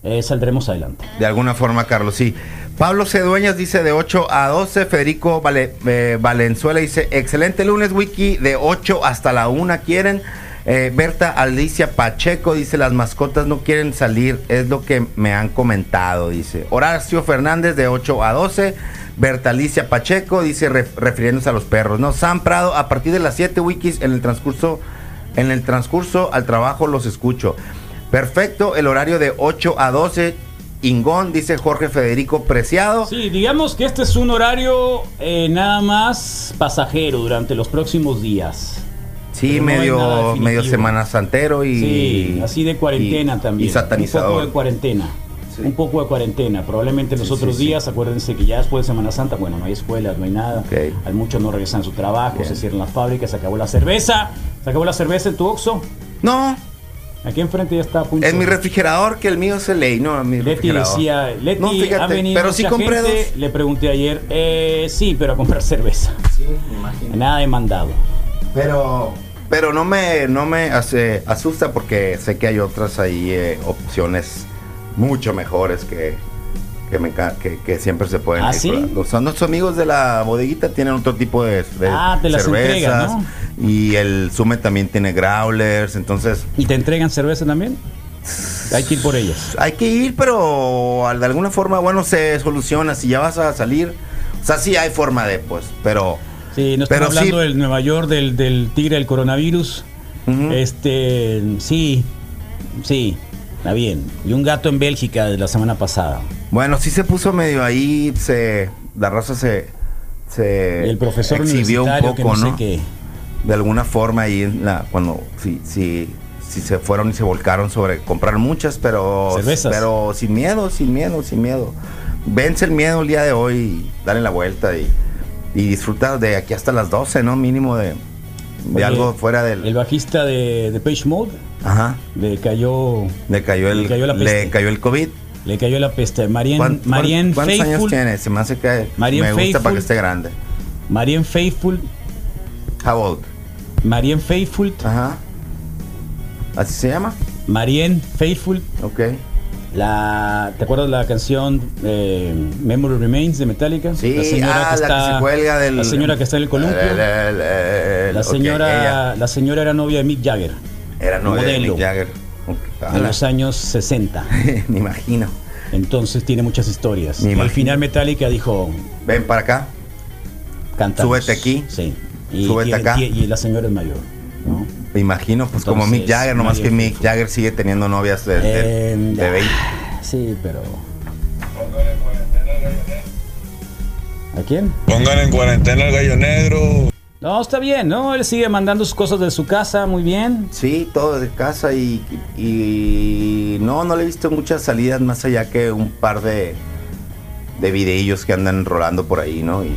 eh, saldremos adelante. De alguna forma, Carlos, sí. Pablo Cedueñas dice de 8 a 12. Federico Vale- eh, Valenzuela dice, excelente lunes, Wiki, de 8 hasta la 1 quieren. Eh, Berta Alicia Pacheco dice, las mascotas no quieren salir, es lo que me han comentado, dice. Horacio Fernández de 8 a 12. Berta Alicia Pacheco dice, ref- refiriéndose a los perros, ¿no? Sam Prado, a partir de las 7 wikis en el transcurso, en el transcurso al trabajo los escucho. Perfecto, el horario de 8 a 12. Ingón, dice Jorge Federico Preciado. Sí, digamos que este es un horario eh, nada más pasajero durante los próximos días. Sí, no medio, medio semana santero y. Sí, así de cuarentena y- también. Y satanizador. Un poco de cuarentena. Sí. Un poco de cuarentena. Probablemente los Sí, otros sí, días, acuérdense que ya después de Semana Santa, bueno, no hay escuelas, no hay nada. Ok. Hay muchos no regresan a su trabajo, Bien. se cierran las fábricas, se acabó la cerveza. ¿Se acabó la cerveza en tu Oxxo? No, Aquí enfrente ya está a punto. en mi refrigerador, que el mío es el ley, no, mi Leti refrigerador. decía, Leti No, fíjate, ha venido pero sí compré gente, dos. Le pregunté ayer, eh, sí, pero a comprar cerveza. Sí, me imagino. Nada de mandado. Pero, pero no me, no me hace- asusta porque sé que hay otras ahí eh, opciones mucho mejores que, que, me que, que siempre se pueden ¿Ah, sí? Los- Son nuestros amigos de la bodeguita, tienen otro tipo de, de Ah, te las cervezas. entregan, ¿no? Y el Sume también tiene growlers, entonces ¿Y te entregan cerveza también? Hay que ir por ellas. hay que ir, pero de alguna forma, bueno, se soluciona. Si ya vas a salir, o sea, sí hay forma de, pues, pero... Sí, no Pero estamos hablando sí. del Nueva York, del, del tigre del coronavirus. Este, sí, sí, está bien. Y un gato en Bélgica de la semana pasada. Bueno, sí se puso medio ahí, se, la raza se, se Y el profesor exhibió un que poco, no ¿no? sé qué. De alguna forma ahí en la, cuando sí, sí, sí se fueron y se volcaron sobre comprar muchas, pero, Cervezas. pero sin miedo, sin miedo, sin miedo. Vence el miedo el día de hoy y dale la vuelta y, y disfruta de aquí hasta las 12, ¿no? Mínimo de, de Oye, algo fuera del... El bajista de, de Page Mode Ajá. le cayó, Le cayó el, Le cayó la le peste. cayó el COVID. le cayó la peste. Marien, ¿Cuán- Marien cuán- ¿Cuántos años tiene? Se me hace que Marian me gusta para que esté grande. Marien Faithful, How old? Marien Faithful, Ajá. ¿Así se llama? Marien Faithful. Ok. La, ¿Te acuerdas la canción eh, Memory Remains de Metallica? Sí, la señora ah, que la está, que se cuelga del... La señora que está en el columpio. La, la- la- La señora, ella la señora era novia de Mick Jagger era novia de modelo. Mick Jagger. En los años 60. Me imagino. Entonces tiene muchas historias. Y al final Metallica dijo, Ven para acá. cantamos. Súbete aquí. Sí. Y, Súbete y- acá. y- y la señora es mayor. ¿no? Me imagino, pues como Mick Jagger, nomás que Mick. Jagger sigue teniendo novias de, de, Eh, de 20. Sí, pero... ¿A quién? Pongan en cuarentena al gallo negro. No, está bien, ¿no? Él sigue mandando sus cosas de su casa, muy bien. Sí, todo de casa y, y no, no le he visto muchas salidas más allá que un par de, de videillos que andan rolando por ahí, ¿no? Y,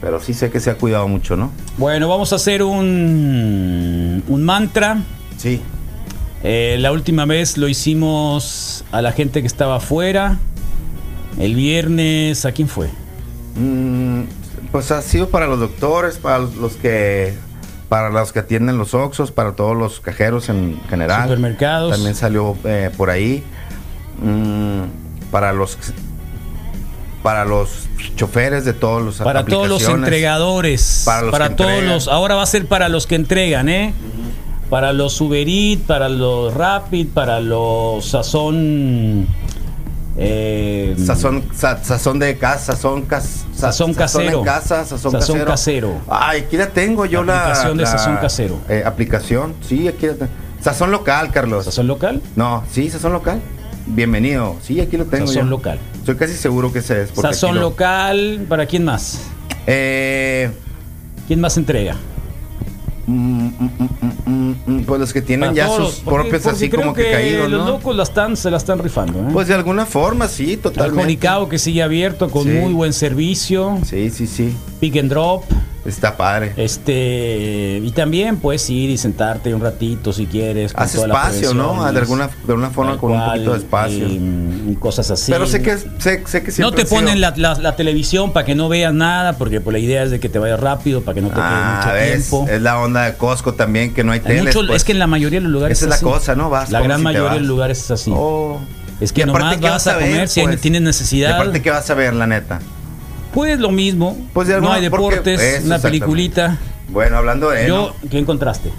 pero sí sé que se ha cuidado mucho, ¿no? Bueno, vamos a hacer un, un mantra. Sí. Eh, la última vez lo hicimos a la gente que estaba afuera. El viernes, ¿a quién fue? Mm, pues ha sido para los doctores, para los que para los que atienden los Oxos, para todos los cajeros en general. Supermercados. También salió eh, por ahí. Mm, para los para los choferes de todos los Para todos los entregadores. Para los que todos entregan. los. Ahora va a ser para los que entregan, ¿eh? Para los Uber Eats, para los Rapid, para los Sazón. eh, Sazón, sa- sazón de casa, sazón, cas- sa- Sazón casero. en casa, sazón, Sazón casero. casero. Ay, aquí la tengo yo la Aplicación de la, sazón casero. eh, aplicación, sí, aquí la tengo. Sazón local, Carlos. ¿Sazón local? No, sí, sazón local. Bienvenido. Sí, aquí lo tengo Sazón local. Estoy casi seguro que ese es. Sazón local, ¿para quién más? Eh, ¿Quién más entrega? mm, mm, mm, pues los que tienen Para ya todos sus los- porque- propios porque así creo como que, caídos, Los ¿no? locos la están, se la están rifando, ¿eh? Pues de alguna forma, sí, El totalmente. Jonicao que sigue abierto con Sí. muy buen servicio. Sí, sí, sí. Pick and drop. Está padre. Este, y también puedes ir y sentarte un ratito si quieres. Haz espacio, ¿no? De alguna, de alguna forma con un poquito de espacio. Y, y cosas así. Pero sé que, sé, sé que no siempre te ha sido- ponen la, la- la televisión para que no veas nada, porque pues, la idea es de que te vayas rápido, para que no te quede Ah, mucho ves, tiempo. es la onda de Costco también, que no hay Hay mucho- pues. es que en la mayoría de los lugares Esa es la así. cosa, ¿no? Vas, la gran te mayoría de los lugares es así. Oh. Es que nomás ¿qué vas a ver, comer si pues? tienes Y necesidad. aparte, ¿qué vas a ver, la neta? Pues lo mismo. Pues de no alguna- hay deportes, una peliculita. Bueno, hablando de... Yo, ¿qué encontraste?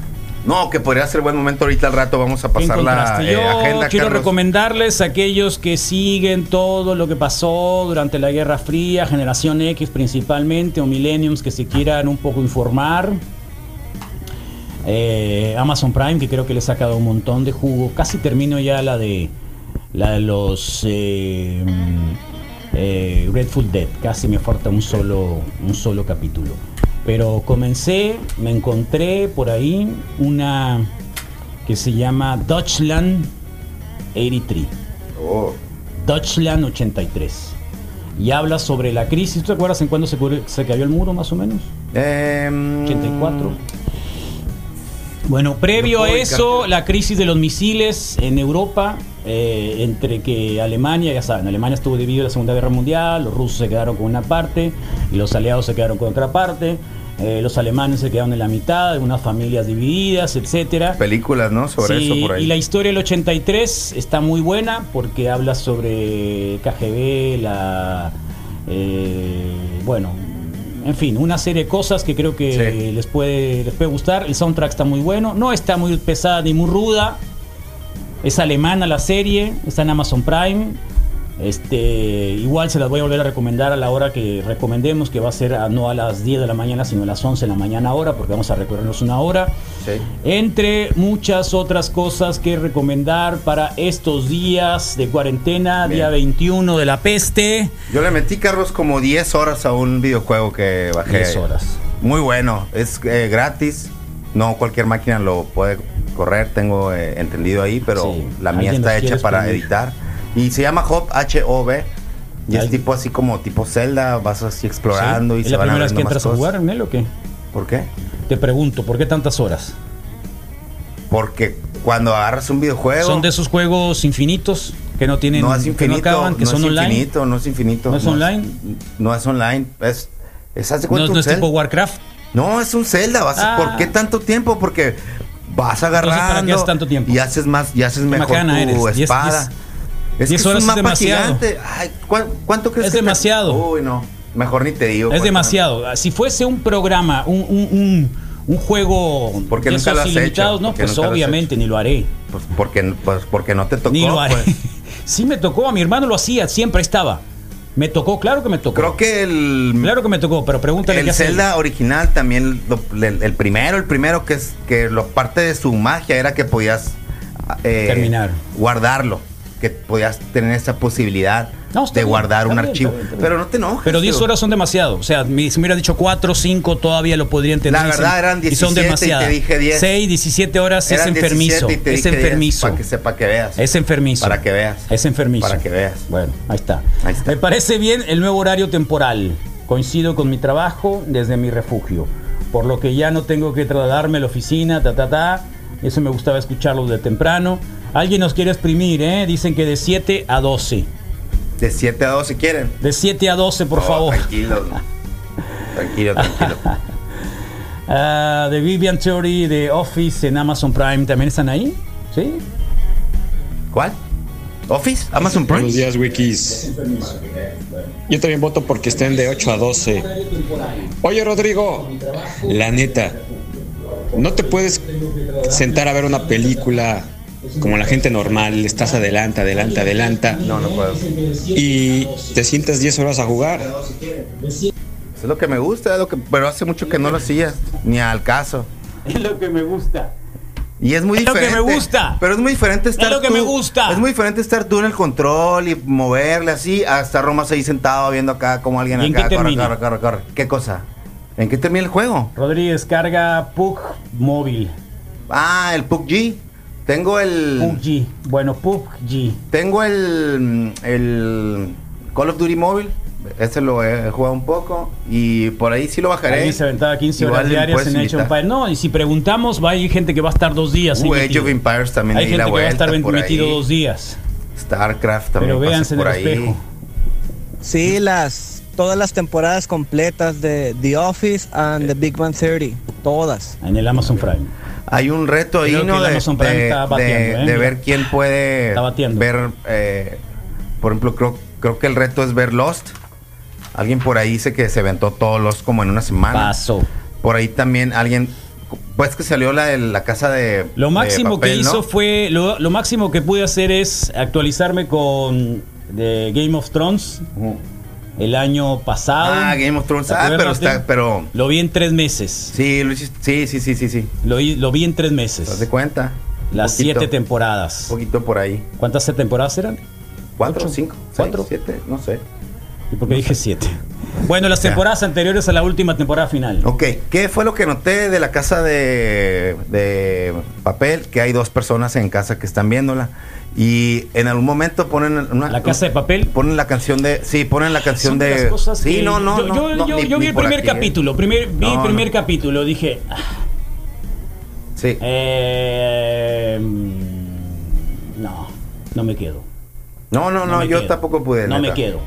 No, que podría ser buen momento ahorita al rato. Vamos a ¿Qué pasar la eh, Yo agenda, quiero Carlos. recomendarles a aquellos que siguen todo lo que pasó durante la Guerra Fría, Generación X principalmente, o Millenniums que se quieran un poco informar. Eh, Amazon Prime, que creo que le he sacado un montón de jugo. Casi termino ya la de la de los eh, eh, Grateful Dead. Casi me falta un solo, un solo capítulo. Pero comencé, me encontré por ahí una que se llama Deutschland 83. Oh, Deutschland 83. Y habla sobre la crisis. ¿Tú te acuerdas en cuándo se, se cayó el muro más o menos? em, 84. Bueno, previo No a eso, la crisis de los misiles en Europa, eh, entre que Alemania, ya saben, Alemania estuvo dividida en la Segunda Guerra Mundial, los rusos se quedaron con una parte y los aliados se quedaron con otra parte, eh, los alemanes se quedaron en la mitad, unas familias divididas, etcétera. Películas, ¿no? Sobre Sí, eso por ahí. Y la historia del 83 está muy buena porque habla sobre KGB, la. eh, bueno, en fin, una serie de cosas que creo que Sí. les, puede, les puede gustar. El soundtrack está muy bueno, no está muy pesada ni muy ruda. Es alemana la serie, está en Amazon Prime. Este, igual se las voy a volver a recomendar a la hora que recomendemos, que va a ser a- no a las 10 de la mañana, sino a las 11 de la mañana ahora, porque vamos a recorrernos una hora. Sí. Entre muchas otras cosas que recomendar para estos días de cuarentena, Bien. día 21 de la peste. Yo le metí, Carlos, como 10 horas a un videojuego que bajé. 10 horas. Muy bueno, es eh, gratis. No cualquier máquina lo puede correr, tengo eh, entendido ahí, pero Sí, la mía está hecha para editar. Y se llama Hop, H-O-B. Y es tipo así como tipo Zelda, vas así explorando ¿Sí? y ¿Es se la van primera vez que entras a jugar en él o qué? ¿Por qué? Te pregunto, ¿por qué tantas horas? Porque cuando agarras un videojuego... ¿Son de esos juegos infinitos que no tienen no es que infinito, no acaban, que no son es online? infinito, no es infinito. ¿No es online? No es online, es... es haz de No, no es tipo Warcraft. No, es un Zelda. Vas Ah. ¿Por qué tanto tiempo? Porque vas agarrando ¿para qué haces tanto tiempo? y haces más, y haces mejor tu eres. Espada. diez- es que es es un mapa demasiado. gigante. Ay, ¿cuán- ¿Cuánto crees Es que te- demasiado. Uy, no. Mejor ni te digo. Es pues, demasiado. Si fuese un programa, un, un, un, un juego ¿Por qué de nunca esos ilimitados, hecho? no, ¿Por qué pues obviamente ni lo haré. Pues porque, pues porque no te tocó. ni lo haré. pues. sí me tocó, a mi hermano lo hacía, siempre estaba. Me tocó, claro que me tocó. Creo que el, Claro que me tocó, pero pregúntale qué el hace. Zelda original también, el primero, el primero que es que lo parte de su magia era que podías eh, Terminar. guardarlo, que podías tener esa posibilidad No, de bien, guardar un bien, archivo. está bien, está bien. Pero no te enojes. Pero 10 tío. horas son demasiado. O sea, si me hubiera dicho 4 o 5, todavía lo podría entender. La Y son- verdad, eran Y son 17 y te demasiadas. dije 10. 6, 17 horas Eran es enfermizo. 17 y te Es dije 10, enfermizo. Para que sepa que veas. Es enfermizo. Para que veas. Es enfermizo. Para que veas. Bueno, ahí está. Ahí está. Me parece bien el nuevo horario temporal. Coincido con mi trabajo desde mi refugio. Por lo que ya no tengo que trasladarme a la oficina, ta, ta, ta. Eso me gustaba escucharlo de temprano. Alguien nos quiere exprimir, ¿eh? Dicen que de 7 a 12. De 7 a 12 quieren. De 7 a 12, por Oh, favor. Tranquilo. tranquilo, tranquilo. Ah, The Vivian Theory de Office en Amazon Prime también están ahí. ¿Sí? ¿Cuál? ¿Office? ¿Amazon Prime? Buenos días, Wikis. Yo también voto porque estén de 8 a 12. Oye, Rodrigo, la neta, no te puedes sentar a ver una película como la gente normal, estás adelante, adelante, adelanta, No, no puedo. y te sientas 10 horas a jugar. Es lo que me gusta, es lo que, pero hace mucho que no lo hacía, ni al caso. Es lo que me gusta. Y es muy Es lo que diferente. me gusta. Pero es muy diferente estar lo que tú- me gusta. Es muy diferente estar tú en el control y moverle así, a estar Romas ahí sentado viendo acá como alguien ¿Y en acá qué corre, corre, corre, corre. ¿Qué cosa? ¿En qué termina el juego? Rodríguez carga PUG móvil. Ah, el PUBG. Tengo el PUBG. Bueno, PUBG. tengo el el Call of Duty móvil. ese lo he jugado un poco y por ahí sí lo bajaré. Alguien se aventaba 15 horas Igual me diarias en Age of. Empires. No, y si preguntamos, va, hay gente que va a estar dos días. ahí Uh, Age of Empires también Hay ahí gente la que va a estar metido ahí. dos días. StarCraft también Pero véanse en por el ahí. espejo. Sí, las todas las temporadas completas de The Office and The Big Bang Theory, todas. En el Amazon Prime. Hay un reto ahí, ¿no? el De, Amazon Prime de- está de- bateando, ¿eh? de ver quién puede Está bateando. ver, eh, por ejemplo, creo, creo que el reto es ver Lost. Alguien por ahí dice que se aventó todos Lost como en una semana. Paso. Por ahí también alguien, pues que salió la de la casa de Lo de máximo que hizo fue. Lo, lo máximo que pude hacer es actualizarme con The Game of Thrones. El año pasado. Ah, Game of Thrones. ¿Te Ah, pero está, pero Lo vi en tres meses. sí, lo sí, sí, sí, sí, sí. Lo, vi- lo vi en tres ¿Te das meses. de cuenta? Las poquito, siete temporadas. Un poquito por ahí. ¿Cuántas temporadas eran? ¿Cuatro, Ocho, cinco, cuatro. seis, siete? No sé. ¿Y por qué dije siete? Bueno, las Ya. temporadas anteriores a la última temporada final. Ok, ¿qué fue lo que noté de la casa de, de papel? Que hay dos personas en casa que están viéndola. Y en algún momento ponen una, La casa de papel. Ponen la canción de. Sí, ponen la canción Son de. cosas sí, no, no. Yo, no, yo- no, yo- ni- yo vi el primer aquí, ¿eh? capítulo. Primer, vi el primer capítulo. Dije. ah, Sí. eh, mm, no, no me quedo. no, no, no, yo quedo. tampoco pude. No neta. me quedo.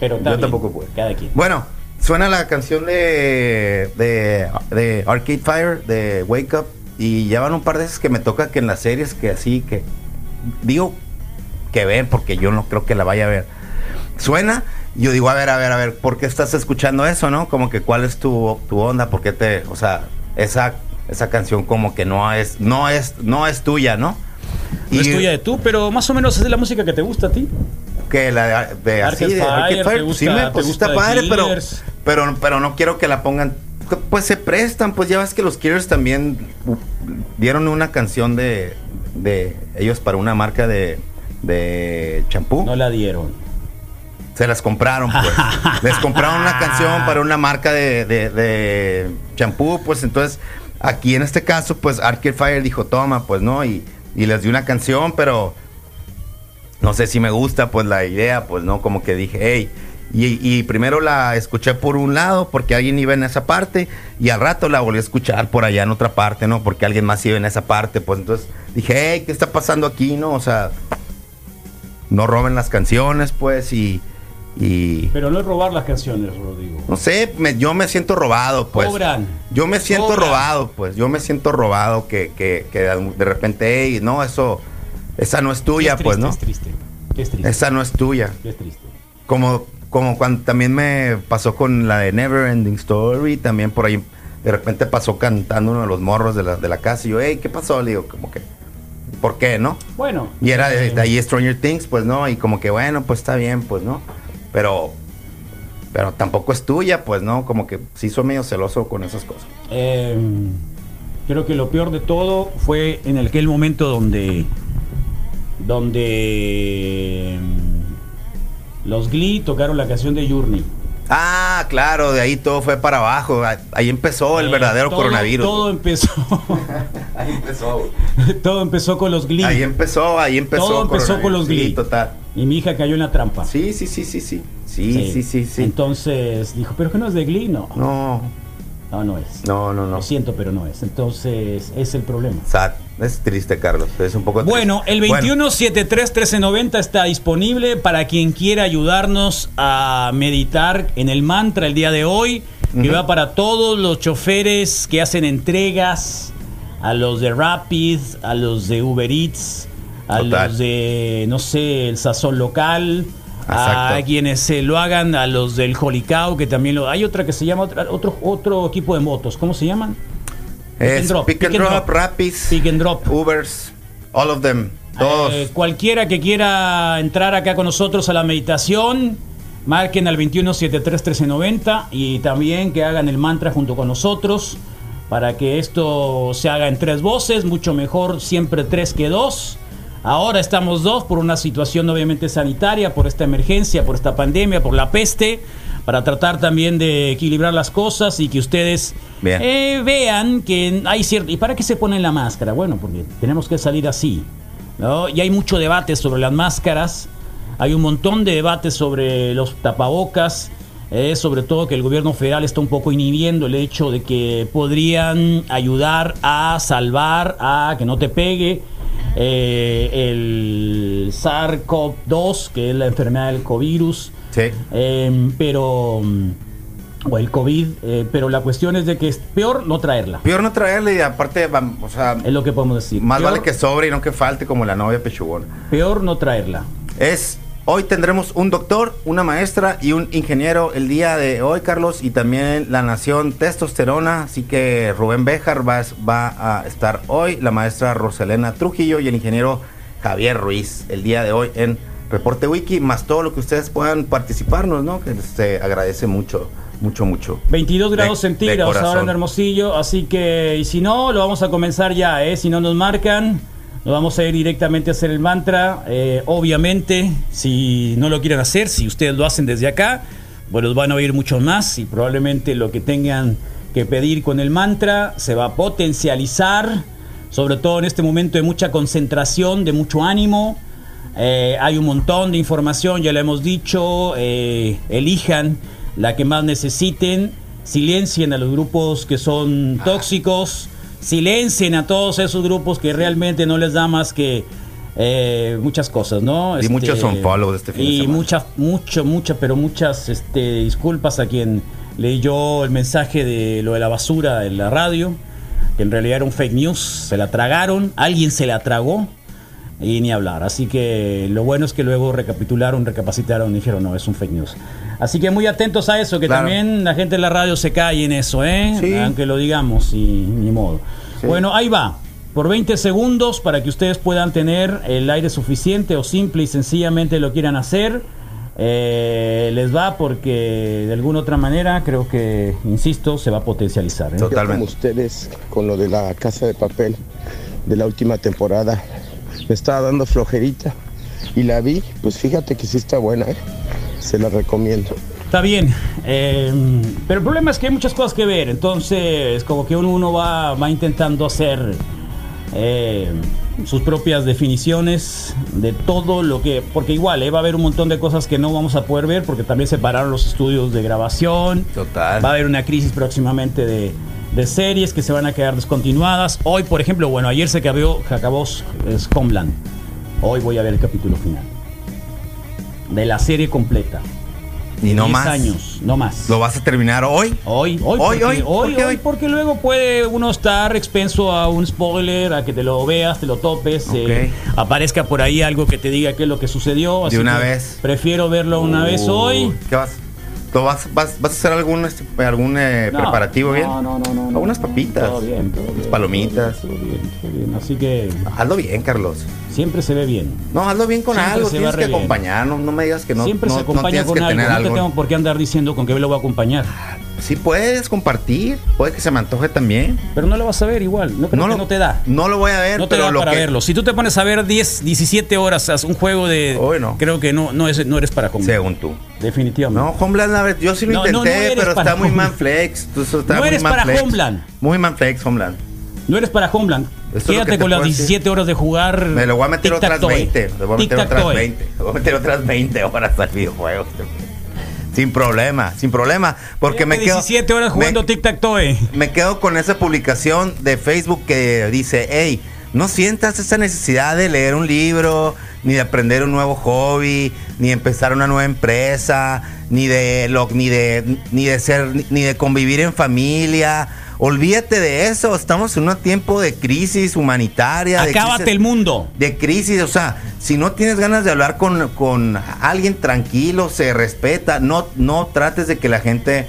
Pero Yo tampoco pude. Cada quien. Bueno, suena la canción de, de, de Arcade Fire, de Wake Up. Y ya van un par de veces que me toca que en las series que así, que digo que ver, porque yo no creo que la vaya a ver. Suena, yo digo, a ver, a ver, a ver, ¿por qué estás escuchando eso, no? Como que cuál es tu, tu onda, por qué te, o sea, esa, esa canción como que no es, no es, no es tuya, ¿no? No es Y- tuya de tú, pero más o menos es de la música que te gusta a ti. Que la de, así de Arcade Fire, Fire, te pues sí gusta- me pues sí está gusta padre, pero, pero pero no quiero que la pongan pues se prestan, pues ya ves que los Killers también dieron una canción de de ellos para una marca de de champú. No la dieron. Se las compraron, pues. Les compraron una canción para una marca de, de, de champú, pues entonces, aquí en este caso, pues Arcade Fire dijo, toma, pues no, y, y les dio una canción, pero no sé si me gusta, pues la idea, pues no, como que dije, hey. Y, y primero la escuché por un lado porque alguien iba en esa parte y al rato la volví a escuchar por allá en otra parte, ¿no? Porque alguien más iba en esa parte, pues entonces dije, hey, ¿qué está pasando aquí, no? O sea, no roben las canciones, pues, y, y Pero no es robar las canciones, Rodrigo. no sé, me- yo me siento robado, pues. Cobran. Yo me siento Cobran. robado, pues. Yo me siento robado que, que, que de repente, hey, no, eso, esa no es tuya, Es pues, ¿no? Es triste. Es triste. Esa no es tuya. Es triste. Como, como cuando también me pasó con la de Never Ending Story, también por ahí, de repente pasó cantando uno de los morros de la, de la casa y yo, hey, ¿qué pasó? Le digo, como que, ¿por qué, no? Bueno. Y era de, eh, de ahí Stranger Things, pues no, y como que bueno, pues está bien, pues no. Pero pero tampoco es tuya, pues no, como que sí soy medio celoso con esas cosas. Eh, creo que lo peor de todo fue en aquel momento donde donde mm, los Glee tocaron la canción de Journey. Ah, claro, de ahí todo fue para abajo. Ah, Ahí empezó el Eh, verdadero todo- coronavirus. Todo empezó Ahí empezó. todo empezó con los Glee. Ahí empezó, ahí empezó. Todo empezó con los. Sí, Glee. total. Y mi hija cayó en la trampa. Sí, sí, sí, sí, sí. Sí, sí, sí, sí. Entonces dijo, ¿pero que no es de Glee? No, no, No, no, es. no, no, no. Lo siento, pero no es. Entonces, es el problema. Sad. Es triste, Carlos. Es un poco triste. Bueno, el 2173-1390 está disponible para quien quiera ayudarnos a meditar en el mantra el día de hoy, que va para todos los choferes que hacen entregas, a los de Rapid, a los de Uber Eats, a Total. los de, no sé, el sazón local. A quienes se lo hagan, a los del Holy Cow, que también lo. Hay otra que se llama, otro, otro equipo de motos, ¿cómo se llaman? Es and drop, Pick and pick and Drop, drop. Rapids, Pick and Drop. Ubers, all of them. Todos. Eh, cualquiera que quiera entrar acá con nosotros a la meditación, marquen al 2173-1390 y también que hagan el mantra junto con nosotros para que esto se haga en tres voces, mucho mejor siempre tres que dos. Ahora estamos dos por una situación obviamente sanitaria, por esta emergencia, por esta pandemia, por la peste, para tratar también de equilibrar las cosas y que ustedes Bien. eh, vean que hay cierto... ¿Y para qué se ponen la máscara? Bueno, porque tenemos que salir así. ¿no? Y hay mucho debate sobre las máscaras. Hay un montón de debates sobre los tapabocas. eh, sobre todo que el gobierno federal está un poco inhibiendo el hecho de que podrían ayudar a salvar a que no te pegue eh, el SARS-CoV-2, que es la enfermedad del covirus. Sí. Eh, pero. mm, O el COVID. eh, pero la cuestión es de que es peor no traerla. Peor no traerle y aparte, o sea, Es lo que podemos decir. más Peor- vale que sobre y no que falte como la novia pechugona. Peor no traerla. Es, hoy tendremos un doctor, una maestra y un ingeniero el día de hoy, Carlos, y también la nación testosterona, así que Rubén Béjar va, va a estar hoy, la maestra Roselena Trujillo y el ingeniero Javier Ruiz el día de hoy en Reporte Wiki, más todo lo que ustedes puedan participarnos, ¿no? Que se agradece mucho, mucho, mucho. 22 grados De- de centígrados ahora en. Hermosillo, así que, y si no, lo vamos a comenzar ya, ¿eh? Si no nos marcan, nos vamos a ir directamente a hacer el mantra. Eh, obviamente, si no lo quieren hacer, si ustedes lo hacen desde acá, pues los van a oír mucho más y probablemente lo que tengan que pedir con el mantra se va a potencializar, sobre todo en este momento de mucha concentración, de mucho ánimo. Eh, hay un montón de información, ya lo hemos dicho. eh, elijan la que más necesiten. Silencien a los grupos que son tóxicos. Silencien a todos esos grupos que realmente no les da más que eh, muchas cosas, ¿no? Y muchos unfollows este fin de Y muchas, mucho, mucho, pero muchas este, disculpas a quien leyó el mensaje de lo de la basura en la radio, que en realidad era un fake news, se la tragaron, alguien se la tragó y ni hablar. Así que lo bueno es que luego recapitularon, recapacitaron y dijeron, no, es un fake news. Así que muy atentos a eso, que Claro. también la gente de la radio se cae en eso, ¿eh? Sí. Aunque lo digamos y ni modo. Sí. Bueno, ahí va. Por 20 segundos para que ustedes puedan tener el aire suficiente o simple y sencillamente lo quieran hacer. Eh, les va porque de alguna otra manera creo que, insisto, se va a potencializar. ¿eh? Total. Yo como Totalmente. ustedes con lo de la casa de papel de la última temporada. Me estaba dando flojerita y la vi, pues fíjate que sí está buena, ¿eh? se la recomiendo. Está bien, eh, pero el problema es que hay muchas cosas que ver, entonces como que uno, uno va, va intentando hacer eh, sus propias definiciones de todo lo que, porque igual eh, va a haber un montón de cosas que no vamos a poder ver porque también separaron los estudios de grabación, Total. va a haber una crisis próximamente de, de series que se van a quedar descontinuadas. Hoy, por ejemplo, bueno, ayer se acabó, se acabó Homeland, hoy voy a ver el capítulo final de la serie completa. Y no 10 más. años, no más. ¿Lo vas a terminar hoy? Hoy, hoy, Hoy, porque, hoy, hoy, ¿por qué hoy, porque luego puede uno estar expenso a un spoiler, a que te lo veas, te lo topes, eh, aparezca por ahí algo que te diga qué es lo que sucedió. así una que vez. Prefiero verlo una vez hoy. ¿Qué vas? ¿Lo vas, vas, vas a hacer algún, este, algún eh, No, preparativo bien? No, no, no, no. no, Algunas papitas. Todo bien, todo bien, Palomitas. Todo bien, todo bien. Así que Hazlo bien, Carlos. siempre se ve bien. No, hazlo bien con Siempre algo. Tienes que acompañar. No, no me digas que no, siempre no, se acompaña con que algo. tener No algo. te tengo por qué andar diciendo con qué lo voy a acompañar. Si puedes compartir, puede que se me antoje también. Pero no lo vas a ver igual. No creo que lo, no te da. No lo voy a ver, No te pero da lo para que, verlo. Si tú te pones a ver 10, 17 horas haz un juego de. Hoy no. Creo que no, no, es, no eres para Homeland. Según tú. Definitivamente. No, Homeland, a ver, yo sí lo No, no, intenté, no pero está muy Homeland. manflex. Eso está No muy eres para manflex. Homeland. Muy manflex, Homeland. No eres para Homeland. Esto Quédate con las puedo decir. 17 horas de jugar. Me lo voy a meter otras tic-tac-toe. 20. Le voy a meter otras Tic-tac-toe. 20. Le voy a meter otras 20 horas al videojuego. Sin problema, sin problema. Porque me Quédate quedo. 17 horas jugando me, tic-tac-toe. me quedo con esa publicación de Facebook que dice: Hey, no sientas esa necesidad de leer un libro, ni de aprender un nuevo hobby, ni de empezar una nueva empresa, ni de lo, ni de ni de ser ni de convivir en familia. Olvídate de eso. Estamos en un tiempo de crisis humanitaria. de Acábate crisis- el mundo. de crisis, o sea, si no tienes ganas de hablar con, con alguien tranquilo, se respeta, no, no trates de que la gente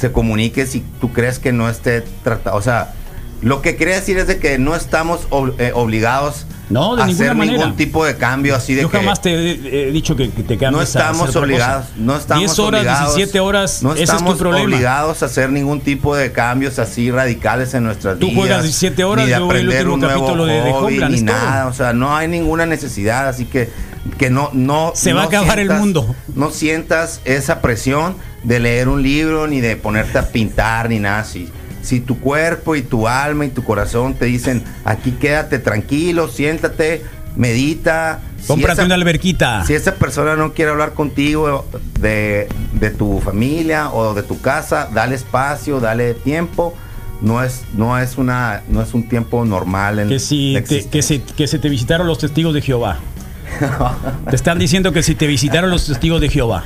se comunique si tú crees que no esté tratado, o sea, lo que quería decir es de que no estamos ob- eh, obligados No, de a hacer ningún tipo de cambio así de Yo que jamás te he he dicho que, que te cambies no estamos obligados, no estamos 10 horas, obligados, 17 horas, no es estamos obligados a hacer ningún tipo de cambios así radicales en nuestras Tú vidas. juegas 17 horas, ni de yo veo el aprender un nuevo capítulo de- de hobby, Homeland, ni nada, o sea, no hay ninguna necesidad, así que que no no Se va no a acabar el mundo. No sientas esa presión de leer un libro ni de ponerte a pintar ni nada así. Si tu cuerpo y tu alma y tu corazón te dicen, aquí quédate tranquilo, siéntate, medita. Si Cómprate esa- una alberquita. Si esa persona no quiere hablar contigo de, de tu familia o de tu casa, dale espacio, dale tiempo. No es, no es una, no es un tiempo normal en Que si te, que, se, que se te visitaron los testigos de Jehová. Te están diciendo que si te visitaron los testigos de Jehová.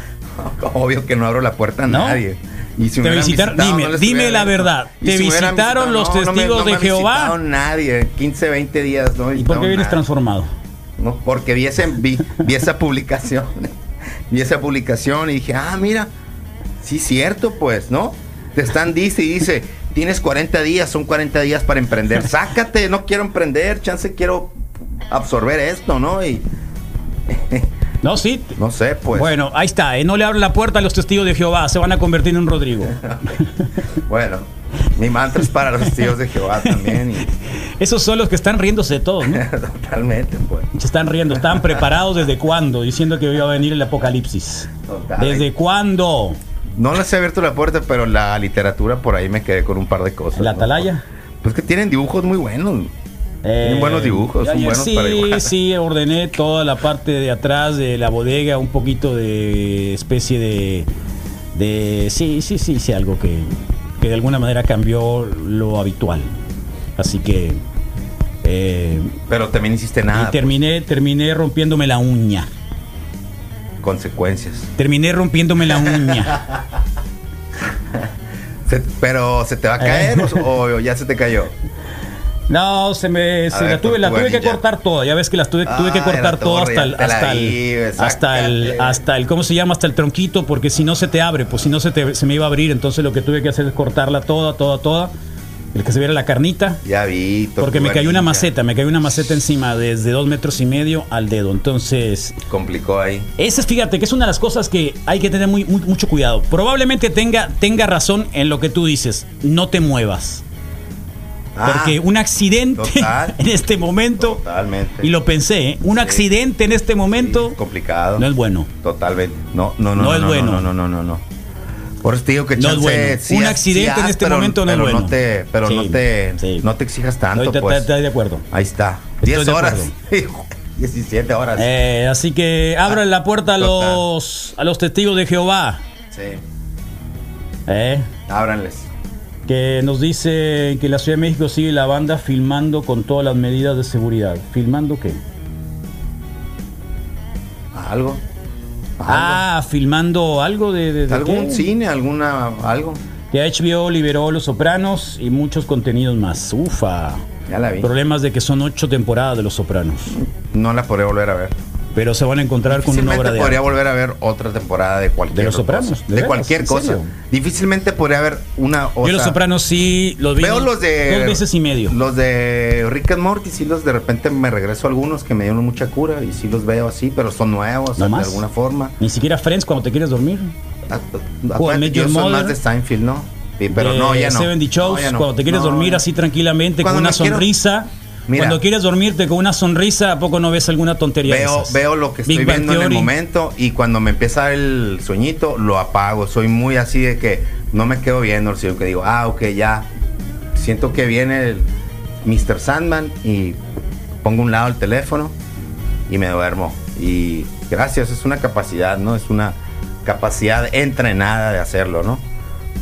Obvio que no abro la puerta a ¿No? nadie. Y si Te visitaron- visitado, dime, la verdad, ¿te si visitaron los no, testigos no me de Jehová? nadie. 15, 20 días, ¿no? ¿Y por qué vienes transformado? No, porque vi, ese- vi, vi esa publicación. vi esa publicación y dije, ah, mira, sí, cierto, pues, ¿no? Te están, dice y dice, tienes 40 días, son 40 días para emprender. Sácate, no quiero emprender, chance quiero absorber esto, ¿no? Y No, sí. no sé, pues. Bueno, ahí está. eh, No le abran la puerta a los testigos de Jehová. Se van a convertir en un Rodrigo. Bueno, mi mantra es para los testigos de Jehová también. Y, Esos son los que están riéndose de todos, ¿no? totalmente, pues. Se están riendo. ¿Están preparados desde cuándo? Diciendo que iba a venir el apocalipsis. Total. ¿Desde cuándo? No les he abierto la puerta, pero la literatura por ahí me quedé con un par de cosas. ¿La ¿no? atalaya? Pues que tienen dibujos muy buenos. Tienen buenos dibujos, son buenos sí, para dibujar. sí, ordené toda la parte de atrás de la bodega, un poquito de especie de... de sí, sí, sí, sí, algo que, que de alguna manera cambió lo habitual. Así que... eh, Pero también hiciste nada. y terminé, terminé rompiéndome la uña. pues, consecuencias. Terminé rompiéndome la uña. Pero se te va a caer o, o ya se te cayó. No, se me A se ver, la tuve, la tuve que cortar toda. Ya ves que las tuve, tuve que Ay, cortar torre, hasta el, hasta el, hasta el, hasta el, ¿cómo se llama? Hasta el tronquito, porque si no se te abre, pues si no se te, se me iba a abrir. Entonces lo que tuve que hacer es cortarla toda, toda, toda. El que se viera la carnita. Ya vi. Porque me cayó una maceta, me cayó una maceta encima desde dos metros y medio al dedo. Entonces. Complicó ahí. esa es, fíjate, que es una de las cosas que hay que tener muy, muy- mucho cuidado. Probablemente tenga, tenga razón en lo que tú dices. No te muevas. Ah, Porque un accidente total. en este momento, Totalmente. y lo pensé, ¿eh? un Sí. accidente en este momento Sí, complicado. no es bueno. Totalmente. No, no, no. No es no, bueno. No, no, no, no, no. Por eso te digo que No es bueno. Un accidente sí en este pero- momento no es bueno. No te, pero Sí, no te, no te exijas tanto, Estoy, pues. estoy de acuerdo. Ahí está. Estoy 10 de horas. acuerdo. 17 horas. Eh, así que abran la puerta a Ah, total. los, a los testigos de Jehová. Sí. eh, Ábranles. Que nos dice que la Ciudad de México sigue la banda filmando con todas las medidas de seguridad. ¿Filmando qué? Algo. Ah, filmando algo de, de- de ¿Algún qué? cine? ¿Alguna. algo? Que HBO liberó Los Sopranos y muchos contenidos más. Ufa. Ya la vi. Problemas de que son ocho temporadas de Los Sopranos. No la podría volver a ver. Pero se van a encontrar con una Difícilmente obra de podría arte. volver a ver otra temporada de cualquier ¿De Los cosa. Sopranos? ¿De De, veras? cualquier ¿En cosa. Difícilmente podría haber una. o Yo Los sea, Sopranos sí los vi Veo los de. dos veces y medio. Los de Rick and Morty, sí los de repente me regreso a algunos que me dieron mucha cura y sí los veo así, pero son nuevos ¿No de más? alguna forma. Ni siquiera Friends cuando te quieres dormir. A- a- Met yo soy más de Seinfeld, ¿no? Sí, pero de no, ya no. 70 Shows, No, ya no. cuando te quieres No, dormir ya. así tranquilamente con Cuando una me quiero- sonrisa. Mira. cuando quieres dormirte con una sonrisa, ¿a poco no ves alguna tontería? de Veo, esas? veo lo que Big estoy Bang viendo en el momento y cuando me empieza el sueñito, lo apago. Soy muy así de que no me quedo viendo, sino que digo, ah, ok, ya. Siento que viene el Mr. Sandman y pongo a un lado el teléfono y me duermo. Y gracias, es una capacidad, ¿no? Es una capacidad entrenada de hacerlo, ¿no?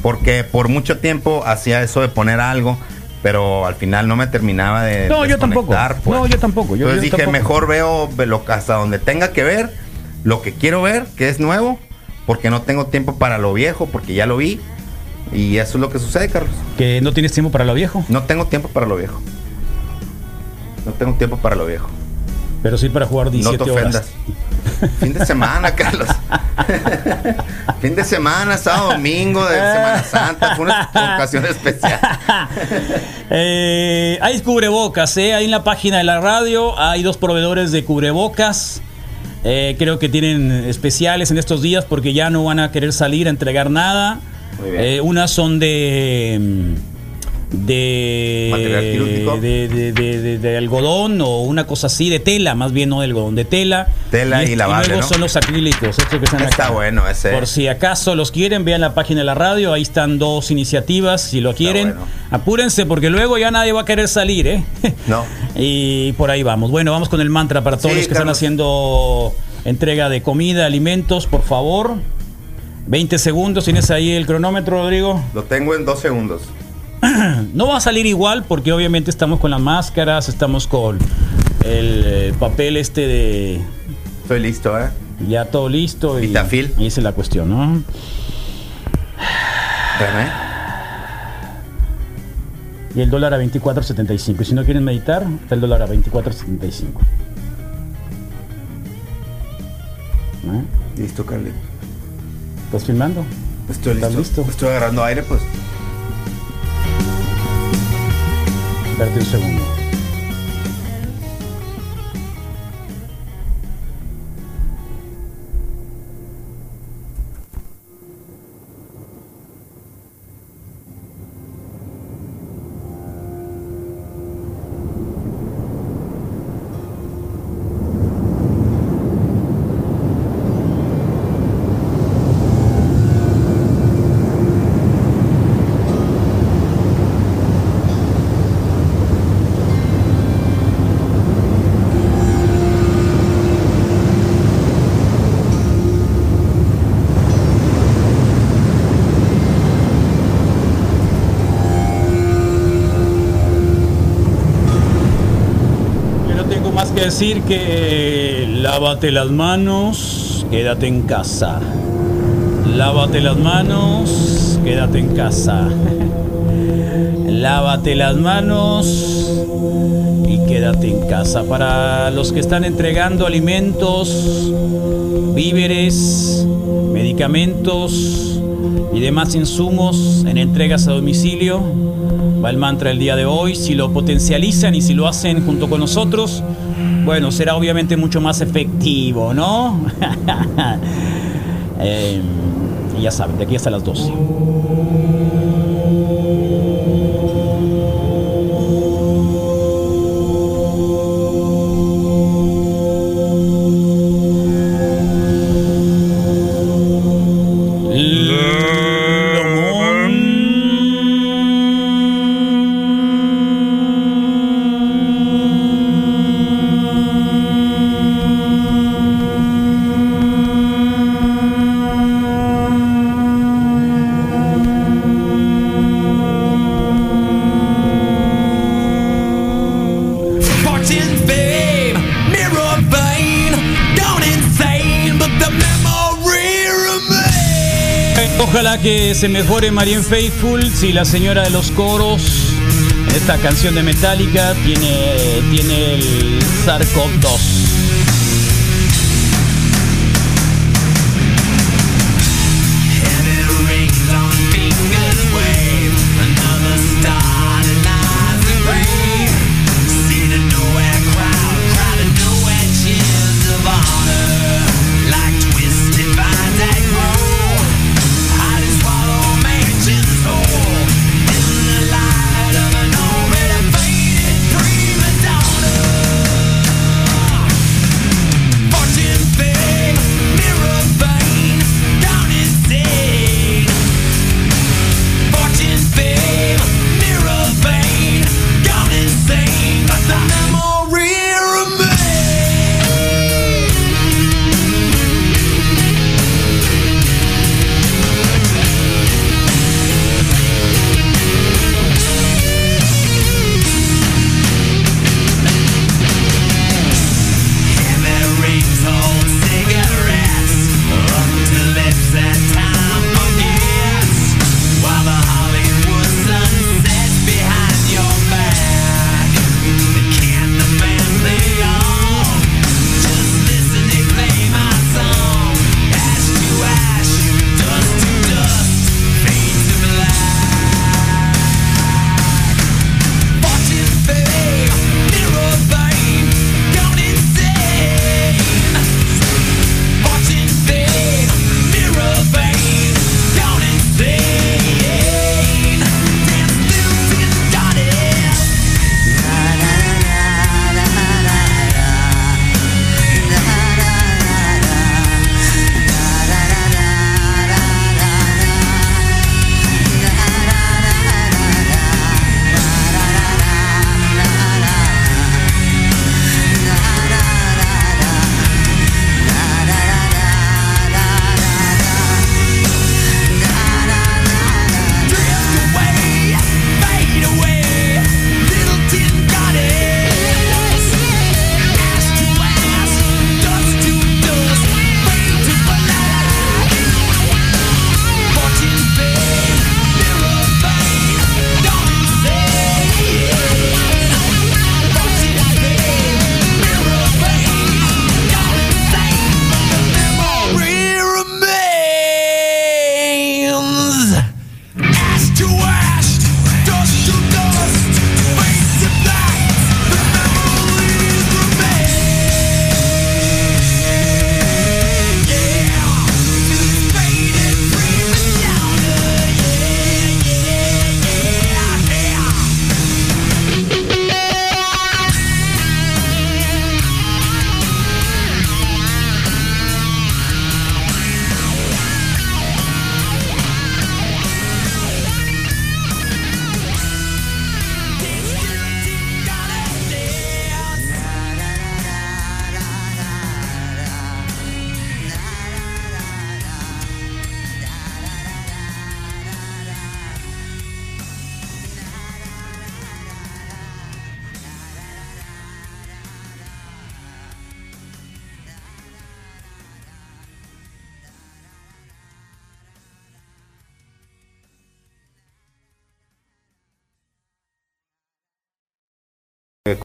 Porque por mucho tiempo hacía eso de poner algo, pero al final no me terminaba de. No, yo tampoco. pues. No, yo tampoco. Yo- Entonces yo dije, tampoco. mejor veo ve- lo- hasta donde tenga que ver, lo que quiero ver, que es nuevo, porque no tengo tiempo para lo viejo, porque ya lo vi. Y eso es lo que sucede, Carlos. Que no tienes tiempo para lo viejo, No tengo tiempo para lo viejo. No tengo tiempo para lo viejo. Pero sí para jugar No 17 te horas. ofendas. Fin de semana, Carlos. fin de semana, sábado, domingo de Semana Santa. Fue una ocasión especial. Eh, hay cubrebocas, ¿eh? Ahí en la página de la radio hay dos proveedores de cubrebocas. Eh, creo que tienen especiales en estos días porque ya no van a querer salir a entregar nada. Muy bien. Eh, unas son de, mm, de, Material quirúrgico. de, de- algodón o una cosa así, de tela, más bien no de algodón, de tela. Tela y lavable, luego ¿no? son los acrílicos, estos que están Está acá. bueno ese. Por si acaso los quieren, vean la página de la radio, ahí están dos iniciativas, si lo quieren, bueno. apúrense porque luego ya nadie va a querer salir, ¿eh? No. Y por ahí vamos. Bueno, vamos con el mantra para todos Sí, los que están haciendo entrega de comida, alimentos, por favor. 20 segundos, ¿tienes ahí el cronómetro, Rodrigo? Lo tengo en dos segundos. No va a salir igual porque obviamente estamos con las máscaras, estamos con el eh, papel este de Estoy listo, ¿eh? ya todo listo. Y, Vitafil. y esa es la cuestión, ¿no? Espérame. Y el dólar a 24.75. Y si no quieren meditar, está el dólar a 24.75. ¿Eh? Listo, Carly. ¿Estás filmando? Estoy ¿Estás listo. listo? Estoy agarrando aire, pues. Espérate un segundo. Decir que lávate las manos, quédate en casa. Lávate las manos, quédate en casa. Lávate las manos y quédate en casa. Para los que están entregando alimentos, víveres, medicamentos y demás insumos en entregas a domicilio, va el mantra del día de hoy. Si lo potencializan y si lo hacen junto con nosotros, bueno, será obviamente mucho más efectivo, ¿no? Eh, ya saben, de aquí hasta las 12. Que se mejore Marianne Faithful si la señora de los coros esta canción de Metallica tiene, tiene el SARS-CoV-2.